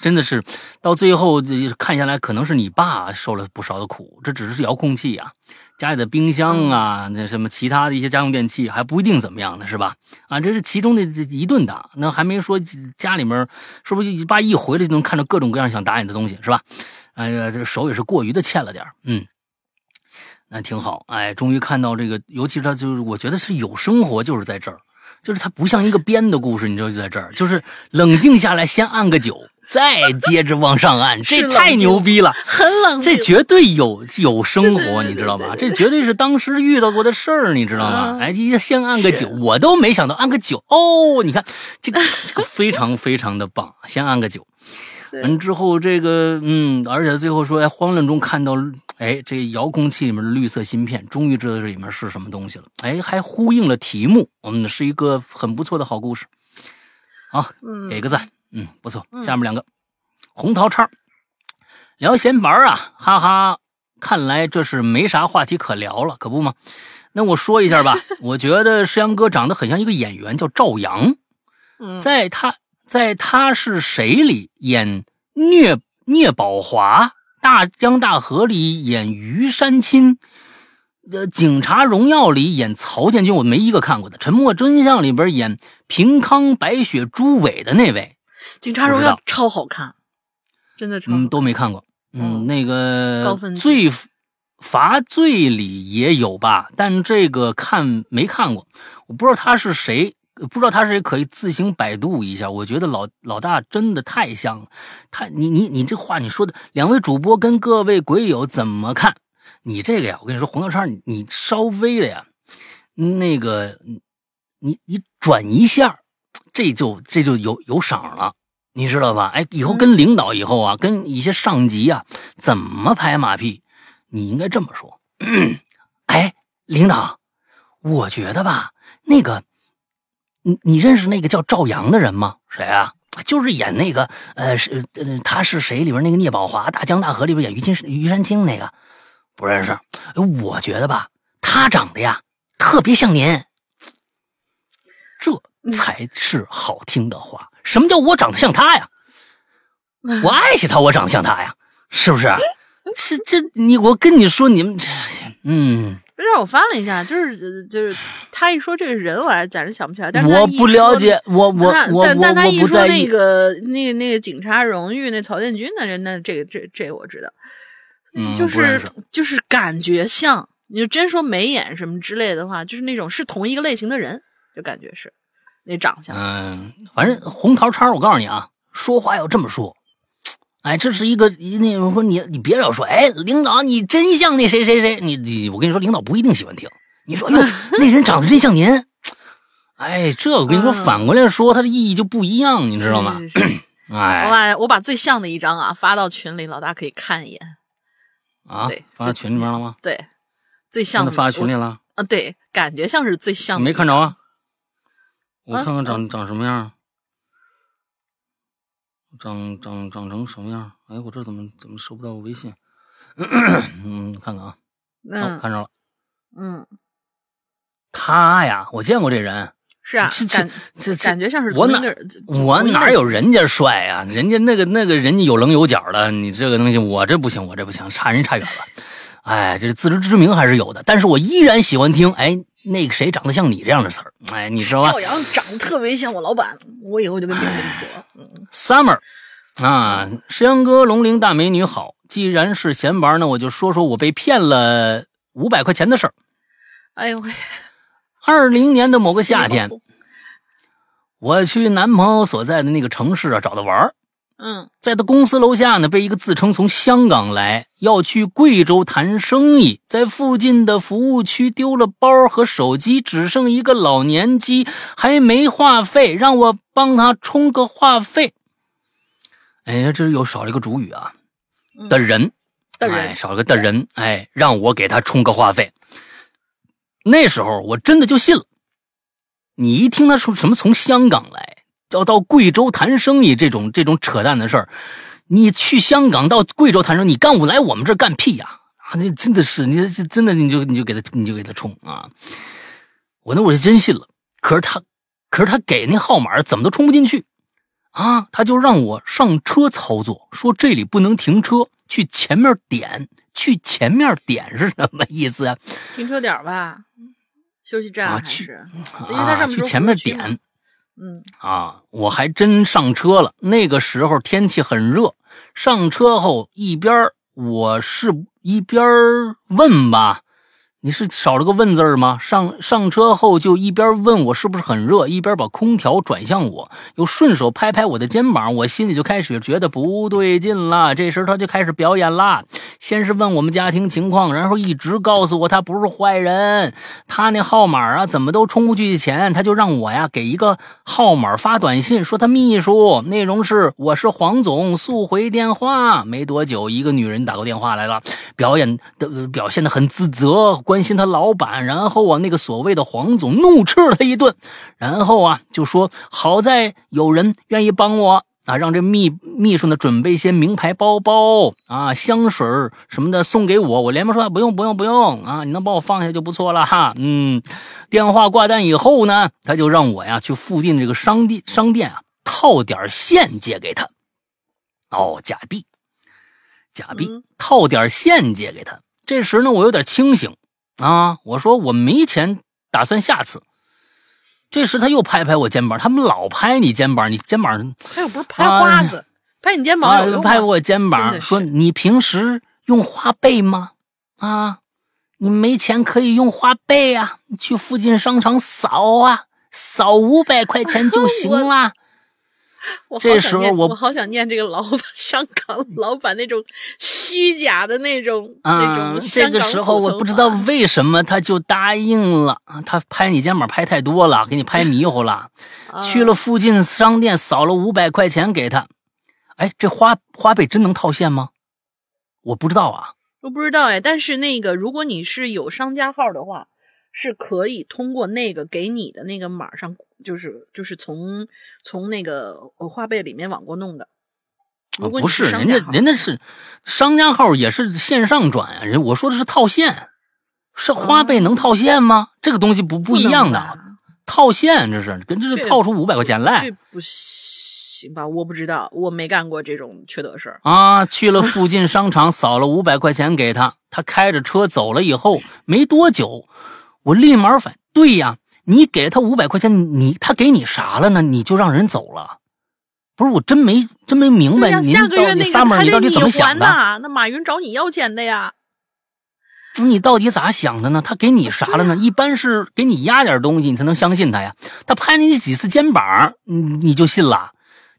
真的是到最后看下来，可能是你爸受了不少的苦。这只是遥控器呀，家里的冰箱啊，那什么其他的一些家用电器还不一定怎么样呢，是吧？啊，这是其中的一顿打，那还没说家里面说不定你爸一回来就能看到各种各样想打你的东西，是吧？哎呀，这手也是过于的欠了点嗯。那挺好，哎，终于看到这个，尤其是他，就是我觉得是有生活，就是在这儿，就是他不像一个编的故事，你知道就在这儿，就是冷静下来，先按个九，再接着往上按，(laughs) 这太牛逼了，很冷静，这绝对有有生活，你知道吧？这绝对是当时遇到过的事儿，你知道吗？哎，先按个九，我都没想到按个九哦，你看这个这个非常非常的棒，先按个九。完之后，这个嗯，而且最后说，哎，慌乱中看到，哎，这遥控器里面的绿色芯片，终于知道这里面是什么东西了。哎，还呼应了题目，嗯，是一个很不错的好故事。好，给个赞，嗯，不错。下面两个，红桃叉聊闲白啊，哈哈，看来这是没啥话题可聊了，可不吗？那我说一下吧，(laughs) 我觉得石阳哥长得很像一个演员，叫赵阳，在他。在他是谁里演聂聂宝华，《大江大河》里演于山青，呃，《警察荣耀》里演曹建军，我没一个看过的，《沉默真相》里边演平康、白雪、朱伟的那位，《警察荣耀》超好看，真的超，嗯，都没看过，嗯，那个罪罚罪里也有吧，但这个看没看过，我不知道他是谁。不知道他是可以自行百度一下。我觉得老老大真的太像了，他你你你这话你说的，两位主播跟各位鬼友怎么看？你这个呀，我跟你说，红桃叉，你你稍微的呀，那个你你转一下，这就这就有有赏了，你知道吧？哎，以后跟领导以后啊，跟一些上级啊，怎么拍马屁？你应该这么说，(clears throat) 哎，领导，我觉得吧，那个，你你认识那个叫赵阳的人吗？谁啊？就是演那个，呃，是呃，他是谁里边那个聂宝华《大江大河》里边演于金于山青那个，不认识。我觉得吧，他长得呀特别像您，这才是好听的话。什么叫我长得像他呀？我爱惜他，我长得像他呀，是不是？(laughs) 是这你我跟你说，你们这，嗯，不是我翻了一下，就是就是他一说这个人，我还暂时想不起来。但是我不了解，我我我但但他一说那个那个那个警察荣誉那曹建军的人，那这个这这我知道，嗯，就是就是感觉像，你就真说眉眼什么之类的话，就是那种是同一个类型的人，就感觉是那长相。嗯，反正红桃叉，我告诉你啊，说话要这么说。哎，这是一个那种说你你别老说，哎，领导你真像那谁谁谁，你你我跟你说，领导不一定喜欢听。你说哟，(laughs) 那人长得真像您，哎，这我跟你说，反过来说，它的意义就不一样，你知道吗？(clears throat) 哎，我把我把最像的一张啊发到群里，老大可以看一眼。啊，对，发到群里面了吗？对，最像的发到群里了。啊，对，感觉像是最像的。没看着啊？我看看长长什么样。长长长成什么样？哎，我这怎么怎么收不到微信？(clears throat) 嗯，看看啊，嗯，看着了，嗯，他呀，我见过这人，是啊，这这感觉像是我哪我哪有人家帅呀？人家那个那个人家有棱有角的，你这个东西我这不行，我这不行，差人差远了。哎，这自知之明还是有的，但是我依然喜欢听。哎，那个谁长得像你这样的词儿？哎，你知道吧？赵阳长得特别像我老板，我以后就跟别人这么说。嗯，Summer，啊，石阳哥，龙陵大美女好。既然是闲玩呢，我就说说我被骗了五百块钱的事儿。哎呦喂！二零年的某个夏天，我去男朋友所在的那个城市啊找他玩儿。嗯，在他公司楼下呢，被一个自称从香港来要去贵州谈生意，在附近的服务区丢了包和手机，只剩一个老年机，还没话费，让我帮他充个话费。哎，这又少了一个主语啊，的人，的人，哎，少了个的人，哎，让我给他充个话费。那时候我真的就信了。你一听他说什么从香港来。要到贵州谈生意这种这种扯淡的事儿，你去香港到贵州谈生意，你干我来我们这儿干屁呀？啊，你真的是，你真的你就你就给他你就给他充啊！我那我是真信了，可是他，可是他给那号码怎么都充不进去啊？他就让我上车操作，说这里不能停车，去前面点，去前面点是什么意思啊？停车点吧，休息站还是？啊，去前面点。嗯啊，我还真上车了。那个时候天气很热，上车后一边我是一边问吧。你是少了个问字吗？上上车后就一边问我是不是很热，一边把空调转向我，又顺手拍拍我的肩膀，我心里就开始觉得不对劲了。这时他就开始表演了，先是问我们家庭情况，然后一直告诉我他不是坏人，他那号码啊怎么都充不去钱，他就让我呀给一个号码发短信，说他秘书，内容是我是黄总，速回电话。没多久，一个女人打过电话来了，表演的表现的很自责。关心他老板，然后啊，那个所谓的黄总怒斥了他一顿，然后啊，就说好在有人愿意帮我啊，让这秘秘书呢准备一些名牌包包啊、香水什么的送给我。我连忙说不用不用不用啊，你能帮我放下就不错了哈。嗯，电话挂断以后呢，他就让我呀去附近这个商店商店啊套点现借给他。哦，假币，假币，套点现借给他。这时呢，我有点清醒。啊！我说我没钱，打算下次。这时他又拍拍我肩膀，他们老拍你肩膀，你肩膀他又不是拍花子，拍你肩膀有拍我肩膀说：“你平时用花呗吗？啊，你没钱可以用花呗啊，去附近商场扫啊，扫五百块钱就行 (laughs) 啦。(laughs) 这时候我好想念这个老板，香港老板那种虚假的那种那种。这个时候我不知道为什么他就答应了啊，他拍你肩膀拍太多了，给你拍迷糊了。(laughs) 去了附近商店扫了五百块钱给他，哎，这花花呗真能套现吗？我不知道啊，我不知道哎。但是那个如果你是有商家号的话，是可以通过那个给你的那个码上。就是就是从从那个花呗里面往过弄的，不是人家人家是商家号也是线上转啊，人我说的是套现，是花呗能套现吗？这个东西不不一样的，套现这是跟这是套出五百块钱来，这不行吧？我不知道，我没干过这种缺德事儿啊。去了附近商场扫了五百块钱给他，他开着车走了以后没多久，我立马反对呀。你给他五百块钱，你他给你啥了呢？你就让人走了？不是我真没真没明白，您到底三妹，你到底怎么想的？那马云找你要钱的呀？你到底咋想的呢？他给你啥了呢？一般是给你压点东西，你才能相信他呀。他拍你几次肩膀，你你就信了？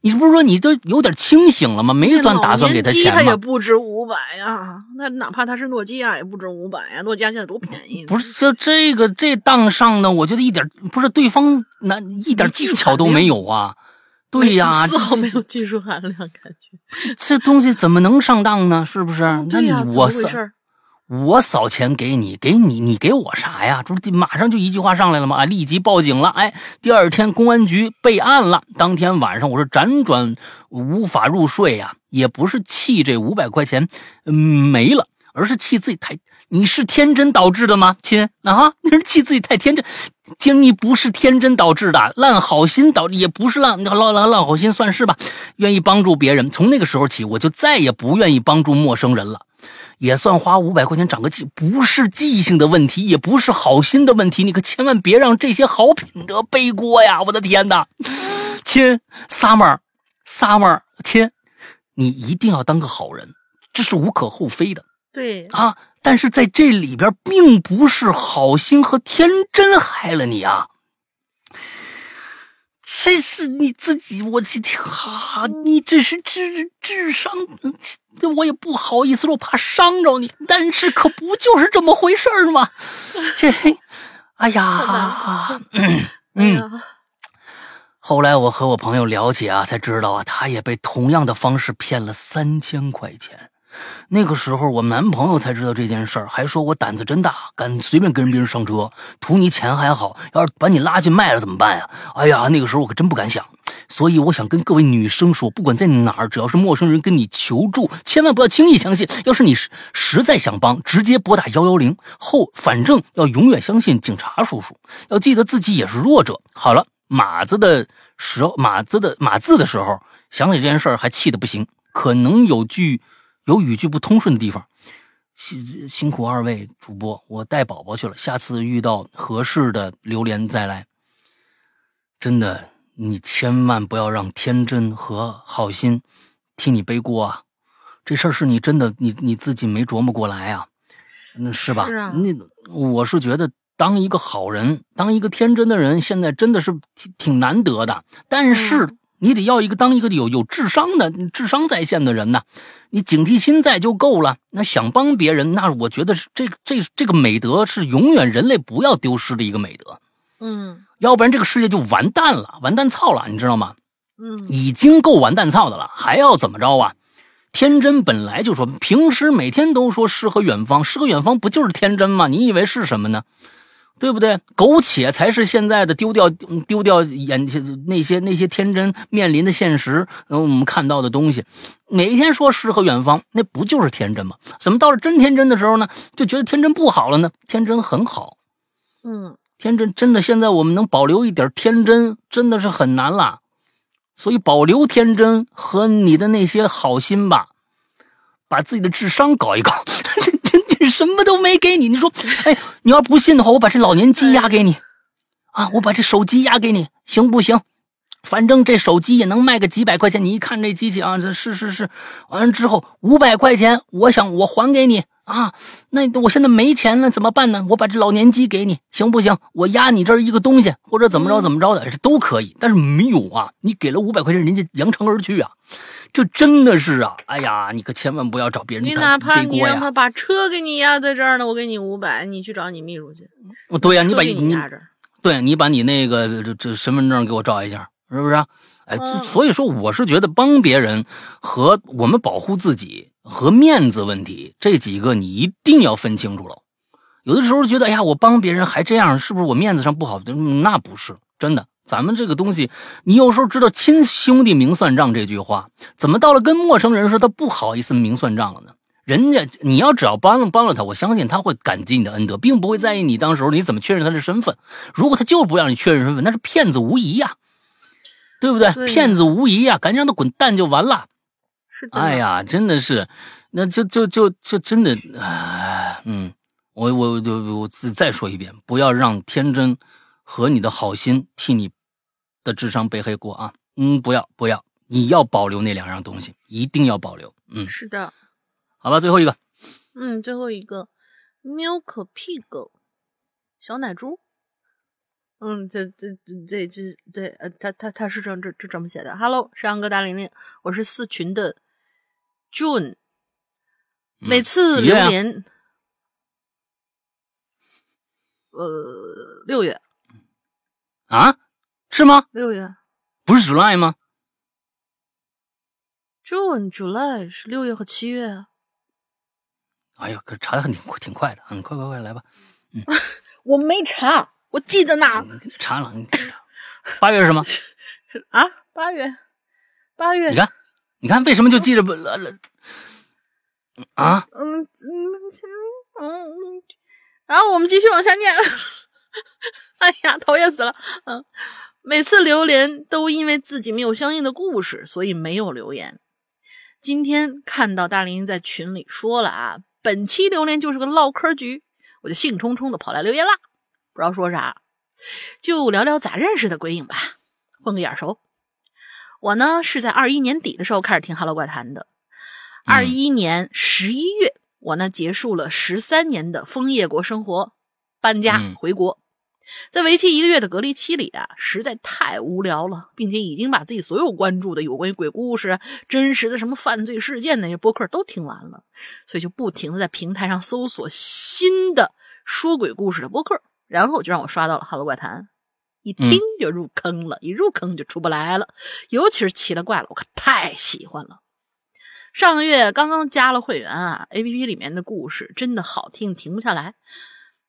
你不是说你都有点清醒了吗？没算打算给他钱也不值五百呀，那哪怕他是诺基亚也不值五百呀。诺基亚现在多便宜？不是，就这个这当上的，我觉得一点不是对方那一点技巧都没有啊。对呀，丝毫没有技术含量，感觉这东西怎么能上当呢？是不是？那你我是。我扫钱给你，给你，你给我啥呀？这不马上就一句话上来了吗？啊，立即报警了。哎，第二天公安局备案了。当天晚上我是辗转无法入睡呀，也不是气这五百块钱没了，而是气自己太……你是天真导致的吗，亲？啊，你是气自己太天真，天，你不是天真导致的，烂好心导，也不是烂烂烂烂好心算是吧？愿意帮助别人，从那个时候起，我就再也不愿意帮助陌生人了。也算花五百块钱长个记，不是记性的问题，也不是好心的问题，你可千万别让这些好品德背锅呀！我的天哪，(laughs) 亲，summer，summer，亲，你一定要当个好人，这是无可厚非的。对啊，但是在这里边，并不是好心和天真害了你啊。这是你自己，我这哈，你这是智智商，我也不好意思说，怕伤着你，但是可不就是这么回事吗？这，哎呀，嗯，后来我和我朋友了解啊，才知道啊，他也被同样的方式骗了三千块钱。那个时候，我男朋友才知道这件事儿，还说我胆子真大，敢随便跟别人上车，图你钱还好，要是把你拉去卖了怎么办呀？哎呀，那个时候我可真不敢想。所以我想跟各位女生说，不管在哪儿，只要是陌生人跟你求助，千万不要轻易相信。要是你实在想帮，直接拨打幺幺零后，反正要永远相信警察叔叔，要记得自己也是弱者。好了，码子的时候，码子的码字的时候，想起这件事儿还气得不行，可能有句。有语句不通顺的地方，辛辛苦二位主播，我带宝宝去了。下次遇到合适的榴莲再来。真的，你千万不要让天真和好心替你背锅啊！这事儿是你真的，你你自己没琢磨过来啊，那是吧？是啊。那我是觉得，当一个好人，当一个天真的人，现在真的是挺挺难得的。但是。你得要一个当一个有有智商的、智商在线的人呢，你警惕心在就够了。那想帮别人，那我觉得是这这这个美德是永远人类不要丢失的一个美德。嗯，要不然这个世界就完蛋了，完蛋操了，你知道吗？嗯，已经够完蛋操的了，还要怎么着啊？天真本来就说，平时每天都说诗和远方，诗和远方不就是天真吗？你以为是什么呢？对不对？苟且才是现在的丢掉丢掉眼前那些那些天真面临的现实，我们看到的东西。哪一天说诗和远方，那不就是天真吗？怎么到了真天真的时候呢，就觉得天真不好了呢？天真很好，嗯，天真真的现在我们能保留一点天真，真的是很难了。所以保留天真和你的那些好心吧，把自己的智商搞一搞。什么都没给你，你说，哎，你要不信的话，我把这老年机押给你，啊，我把这手机押给你，行不行？反正这手机也能卖个几百块钱。你一看这机器啊，这是是是，完了之后五百块钱，我想我还给你啊。那我现在没钱了，怎么办呢？我把这老年机给你，行不行？我压你这儿一个东西，或者怎么着怎么着的，这都可以。但是没有啊，你给了五百块钱，人家扬长而去啊。这真的是啊，哎呀，你可千万不要找别人你哪怕你让他把车给你压在这儿呢，我给你五百，你去找你秘书去。对呀，你把你压这儿，对你把你那个这这身份证给我照一下，是不是？哎，所以说我是觉得帮别人和我们保护自己和面子问题这几个你一定要分清楚了。有的时候觉得，哎呀，我帮别人还这样，是不是我面子上不好？那不是真的。咱们这个东西，你有时候知道“亲兄弟明算账”这句话，怎么到了跟陌生人时，他不好意思明算账了呢？人家你要只要帮了帮了他，我相信他会感激你的恩德，并不会在意你当时候你怎么确认他的身份。如果他就不让你确认身份，那是骗子无疑呀，对不对？骗子无疑呀，赶紧让他滚蛋就完了。是的。哎呀，真的是，那就就就就真的，啊，嗯，我我我我再说一遍，不要让天真。和你的好心替你的智商背黑锅啊！嗯，不要不要，你要保留那两样东西，一定要保留。嗯，是的，好吧，最后一个，嗯，最后一个，Milk Pig，小奶猪。嗯，这这这这这呃，他他他是这这这这么写的。Hello，山羊哥大玲玲，我是四群的 June，每次留言，呃，六月。啊，是吗？六月不是 July 吗？June、July 是六月和七月啊。哎呀，可查的很挺挺快的，嗯，快快快来吧。嗯，(laughs) 我没查，我记得呢。查了，八月是什么？啊，八月，八月。你看，你看，为什么就记着不了了？啊？嗯嗯嗯，然后我们继续往下念。(laughs) 哎呀，讨厌死了！嗯，每次留言都因为自己没有相应的故事，所以没有留言。今天看到大林在群里说了啊，本期榴莲就是个唠嗑局，我就兴冲冲的跑来留言啦。不知道说啥，就聊聊咋认识的鬼影吧，混个眼熟。我呢是在二一年底的时候开始听《哈喽怪谈》的，二一年十一月，我呢结束了十三年的枫叶国生活。搬家回国，在为期一个月的隔离期里啊，实在太无聊了，并且已经把自己所有关注的有关于鬼故事、真实的什么犯罪事件那些播客都听完了，所以就不停的在平台上搜索新的说鬼故事的播客，然后就让我刷到了《哈喽怪谈》，一听就入坑了，一入坑就出不来了，尤其是奇了怪了，我可太喜欢了。上个月刚刚加了会员啊，A P P 里面的故事真的好听，停不下来。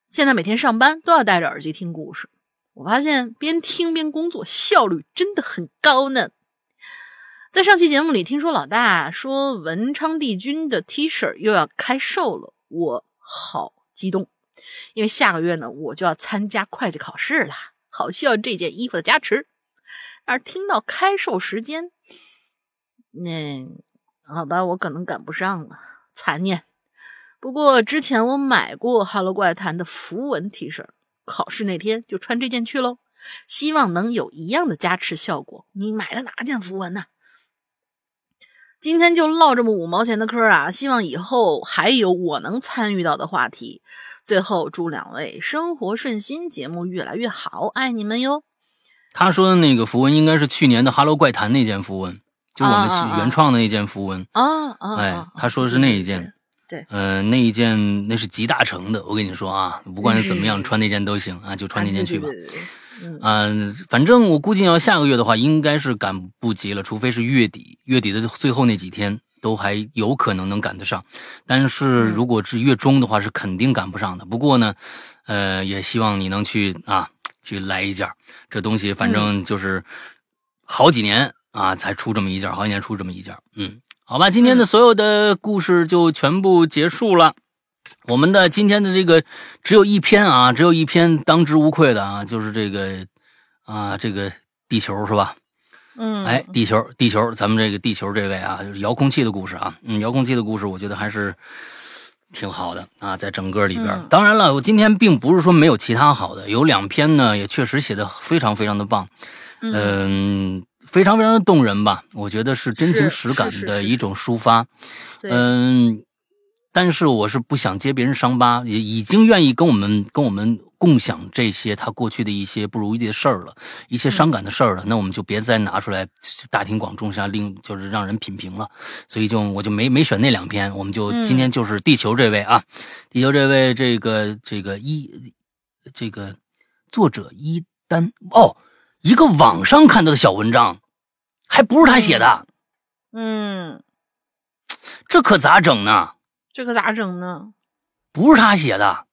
现在每天上班都要戴着耳机听故事，我发现边听边工作效率真的很高呢。在上期节目里听说老大说文昌帝君的 T 恤又要开售了，我好激动，因为下个月呢我就要参加会计考试了，好需要这件衣服的加持。而听到开售时间，那好吧，我可能赶不上了，残念。不过之前我买过《哈喽怪谈》的符文 T 恤，考试那天就穿这件去喽，希望能有一样的加持效果。你买的哪件符文呢？今天就唠这么五毛钱的嗑啊！希望以后还有我能参与到的话题。最后祝两位生活顺心，节目越来越好，爱你们哟！他说的那个符文应该是去年的《哈喽怪谈》那件符文，就我们原创的那件符文啊啊！哎，他说的是那一件。对，嗯，那一件那是集大成的，我跟你说啊，不管是怎么样，(laughs) 穿那件都行啊，就穿那件去吧。嗯，反正我估计要下个月的话，应该是赶不及了，除非是月底，月底的最后那几天都还有可能能赶得上。但是如果是月中的话，是肯定赶不上的。不过呢，呃，也希望你能去啊，去来一件。这东西反正就是好几年啊才出这么一件，好几年出这么一件，嗯。好吧，今天的所有的故事就全部结束了。我们的今天的这个只有一篇啊，只有一篇当之无愧的啊，就是这个啊，这个地球是吧？嗯，哎，地球，地球，咱们这个地球这位啊，就是遥控器的故事啊，嗯，遥控器的故事，我觉得还是挺好的啊，在整个里边。当然了，我今天并不是说没有其他好的，有两篇呢，也确实写的非常非常的棒。嗯，非常非常的动人吧？我觉得是真情实感的一种抒发。嗯，但是我是不想揭别人伤疤，也已经愿意跟我们跟我们共享这些他过去的一些不如意的事儿了，一些伤感的事儿了。那我们就别再拿出来大庭广众下令，就是让人品评了。所以就我就没没选那两篇，我们就今天就是地球这位啊，地球这位这个这个一这个作者一丹哦。一个网上看到的小文章，还不是他写的，嗯，这可咋整呢？这可咋整呢？不是他写的，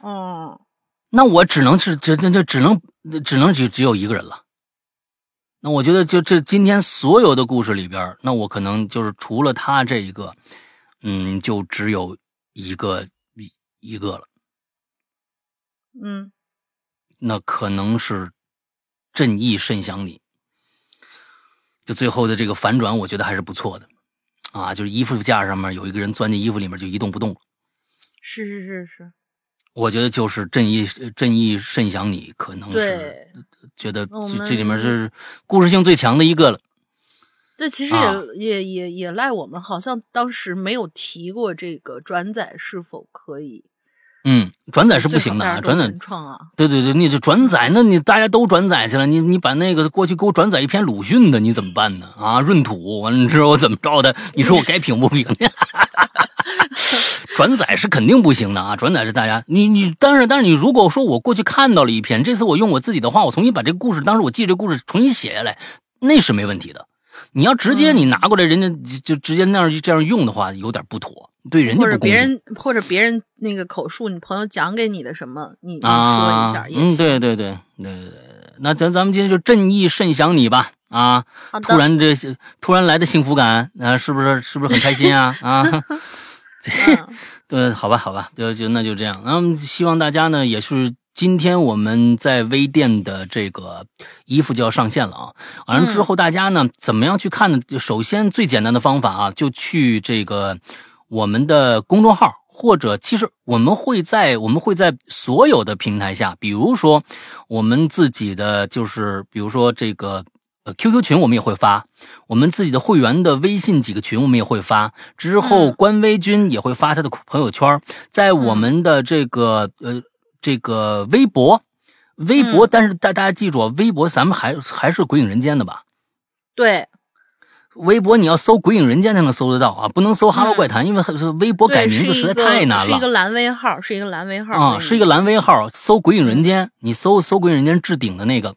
哦，那我只能是这这这只能只能只只有一个人了。那我觉得就这今天所有的故事里边，那我可能就是除了他这一个，嗯，就只有一个一一个了，嗯，那可能是。正义甚想你，就最后的这个反转，我觉得还是不错的，啊，就是衣服架上面有一个人钻进衣服里面就一动不动了。是是是是，我觉得就是正义正义甚想你，可能是觉得这这里面是故事性最强的一个了。这其实也也也也赖我们，好像当时没有提过这个转载是否可以。嗯，转载是不行的啊，转载。对对对，你这转载，那你大家都转载去了，你你把那个过去给我转载一篇鲁迅的，你怎么办呢？啊，闰土完了之后怎么着的？(laughs) 你说我该评不评？(laughs) 转载是肯定不行的啊！转载是大家，你你，但是但是你如果说我过去看到了一篇，这次我用我自己的话，我重新把这个故事，当时我记这故事重新写下来，那是没问题的。你要直接你拿过来，人家就直接那样这样用的话，有点不妥。对人家或者别人或者别人那个口述，你朋友讲给你的什么，你你说一下也行。嗯，对对对对对那咱咱们今天就正义甚想你吧啊！突然这突然来的幸福感啊，是不是是不是很开心啊啊？(laughs) (laughs) 对，好吧好吧，就就那就这样。嗯，希望大家呢也是。今天我们在微店的这个衣服就要上线了啊！完了之后，大家呢怎么样去看呢？首先最简单的方法啊，就去这个我们的公众号，或者其实我们会在我们会在所有的平台下，比如说我们自己的就是比如说这个呃 QQ 群，我们也会发；我们自己的会员的微信几个群，我们也会发。之后官微君也会发他的朋友圈，在我们的这个呃。这个微博，微博，但是大大家记住，微博咱们还还是鬼影人间的吧？对，微博你要搜鬼影人间才能搜得到啊，不能搜哈喽怪谈，因为微博改名字实在太难了。是一个蓝微号，是一个蓝微号啊，是一个蓝微号。搜鬼影人间，你搜搜鬼影人间置顶的那个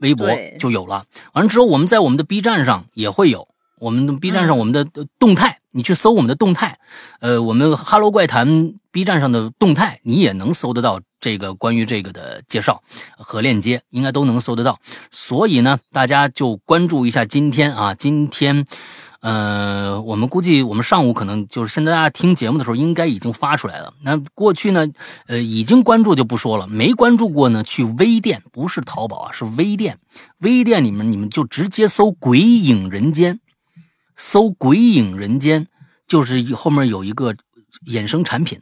微博就有了。完了之后，我们在我们的 B 站上也会有，我们的 B 站上我们的动态。你去搜我们的动态，呃，我们哈喽怪谈 B 站上的动态，你也能搜得到这个关于这个的介绍和链接，应该都能搜得到。所以呢，大家就关注一下今天啊，今天，呃，我们估计我们上午可能就是现在大家听节目的时候，应该已经发出来了。那过去呢，呃，已经关注就不说了，没关注过呢，去微店，不是淘宝啊，是微店，微店里面你们就直接搜“鬼影人间”。搜“鬼影人间”，就是后面有一个衍生产品，“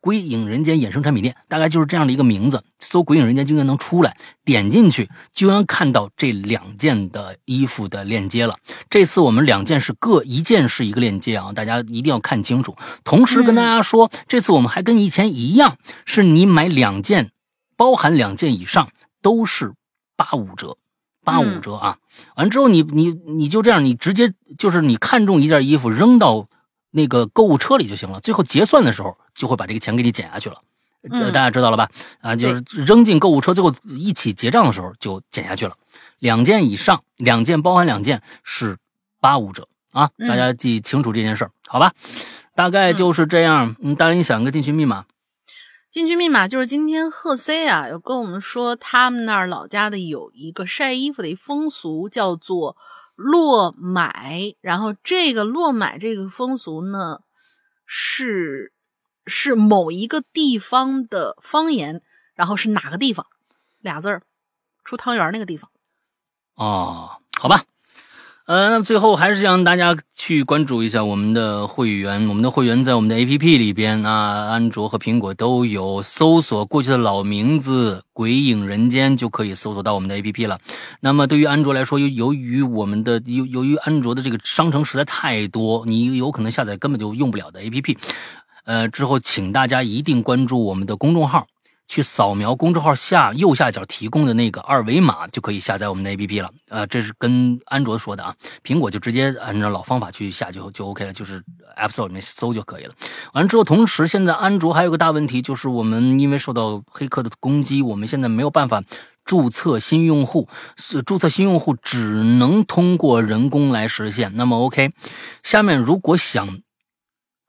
鬼影人间”衍生产品店，大概就是这样的一个名字。搜“鬼影人间”就应该能出来，点进去就能看到这两件的衣服的链接了。这次我们两件是各一件是一个链接啊，大家一定要看清楚。同时跟大家说，这次我们还跟以前一样，是你买两件，包含两件以上都是八五折。八五折啊！完之后，你你你就这样，你直接就是你看中一件衣服扔到那个购物车里就行了。最后结算的时候，就会把这个钱给你减下去了。大家知道了吧？啊，就是扔进购物车，最后一起结账的时候就减下去了。两件以上，两件包含两件是八五折啊！大家记清楚这件事儿，好吧？大概就是这样。嗯，大人，你想个进群密码？进去密码就是今天贺 C 啊，有跟我们说他们那儿老家的有一个晒衣服的一风俗，叫做落买。然后这个落买这个风俗呢，是是某一个地方的方言，然后是哪个地方？俩字儿，出汤圆那个地方。哦，好吧。呃，那么最后还是让大家去关注一下我们的会员，我们的会员在我们的 A P P 里边啊，安卓和苹果都有，搜索过去的老名字“鬼影人间”就可以搜索到我们的 A P P 了。那么对于安卓来说，由由于我们的由由于安卓的这个商城实在太多，你有可能下载根本就用不了的 A P P，呃，之后请大家一定关注我们的公众号。去扫描公众号下右下角提供的那个二维码，就可以下载我们的 APP 了。呃，这是跟安卓说的啊，苹果就直接按照老方法去下就就 OK 了，就是 App Store 里面搜就可以了。完了之后，同时现在安卓还有个大问题，就是我们因为受到黑客的攻击，我们现在没有办法注册新用户，注册新用户只能通过人工来实现。那么 OK，下面如果想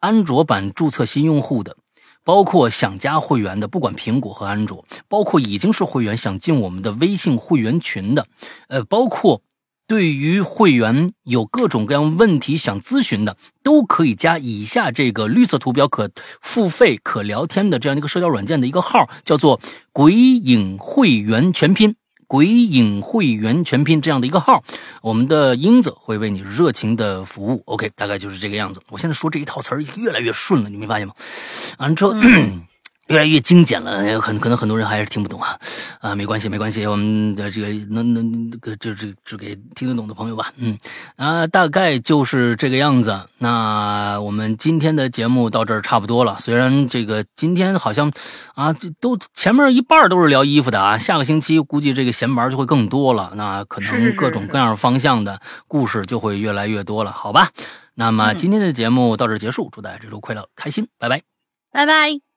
安卓版注册新用户的。包括想加会员的，不管苹果和安卓，包括已经是会员想进我们的微信会员群的，呃，包括对于会员有各种各样问题想咨询的，都可以加以下这个绿色图标可付费可聊天的这样一个社交软件的一个号，叫做“鬼影会员全拼”。鬼影会员全拼这样的一个号，我们的英子会为你热情的服务。OK，大概就是这个样子。我现在说这一套词儿越来越顺了，你没发现吗？完之后。(clears throat) 越来越精简了，很可能很多人还是听不懂啊，啊，没关系，没关系，我们的这个能能个这这只给听得懂的朋友吧，嗯，啊，大概就是这个样子。那我们今天的节目到这儿差不多了，虽然这个今天好像啊，这都前面一半都是聊衣服的啊，下个星期估计这个闲玩就会更多了，那可能各种各样方向的故事就会越来越多了，好吧？那么今天的节目到这儿结束，祝大家这周快乐开心，拜拜，拜拜。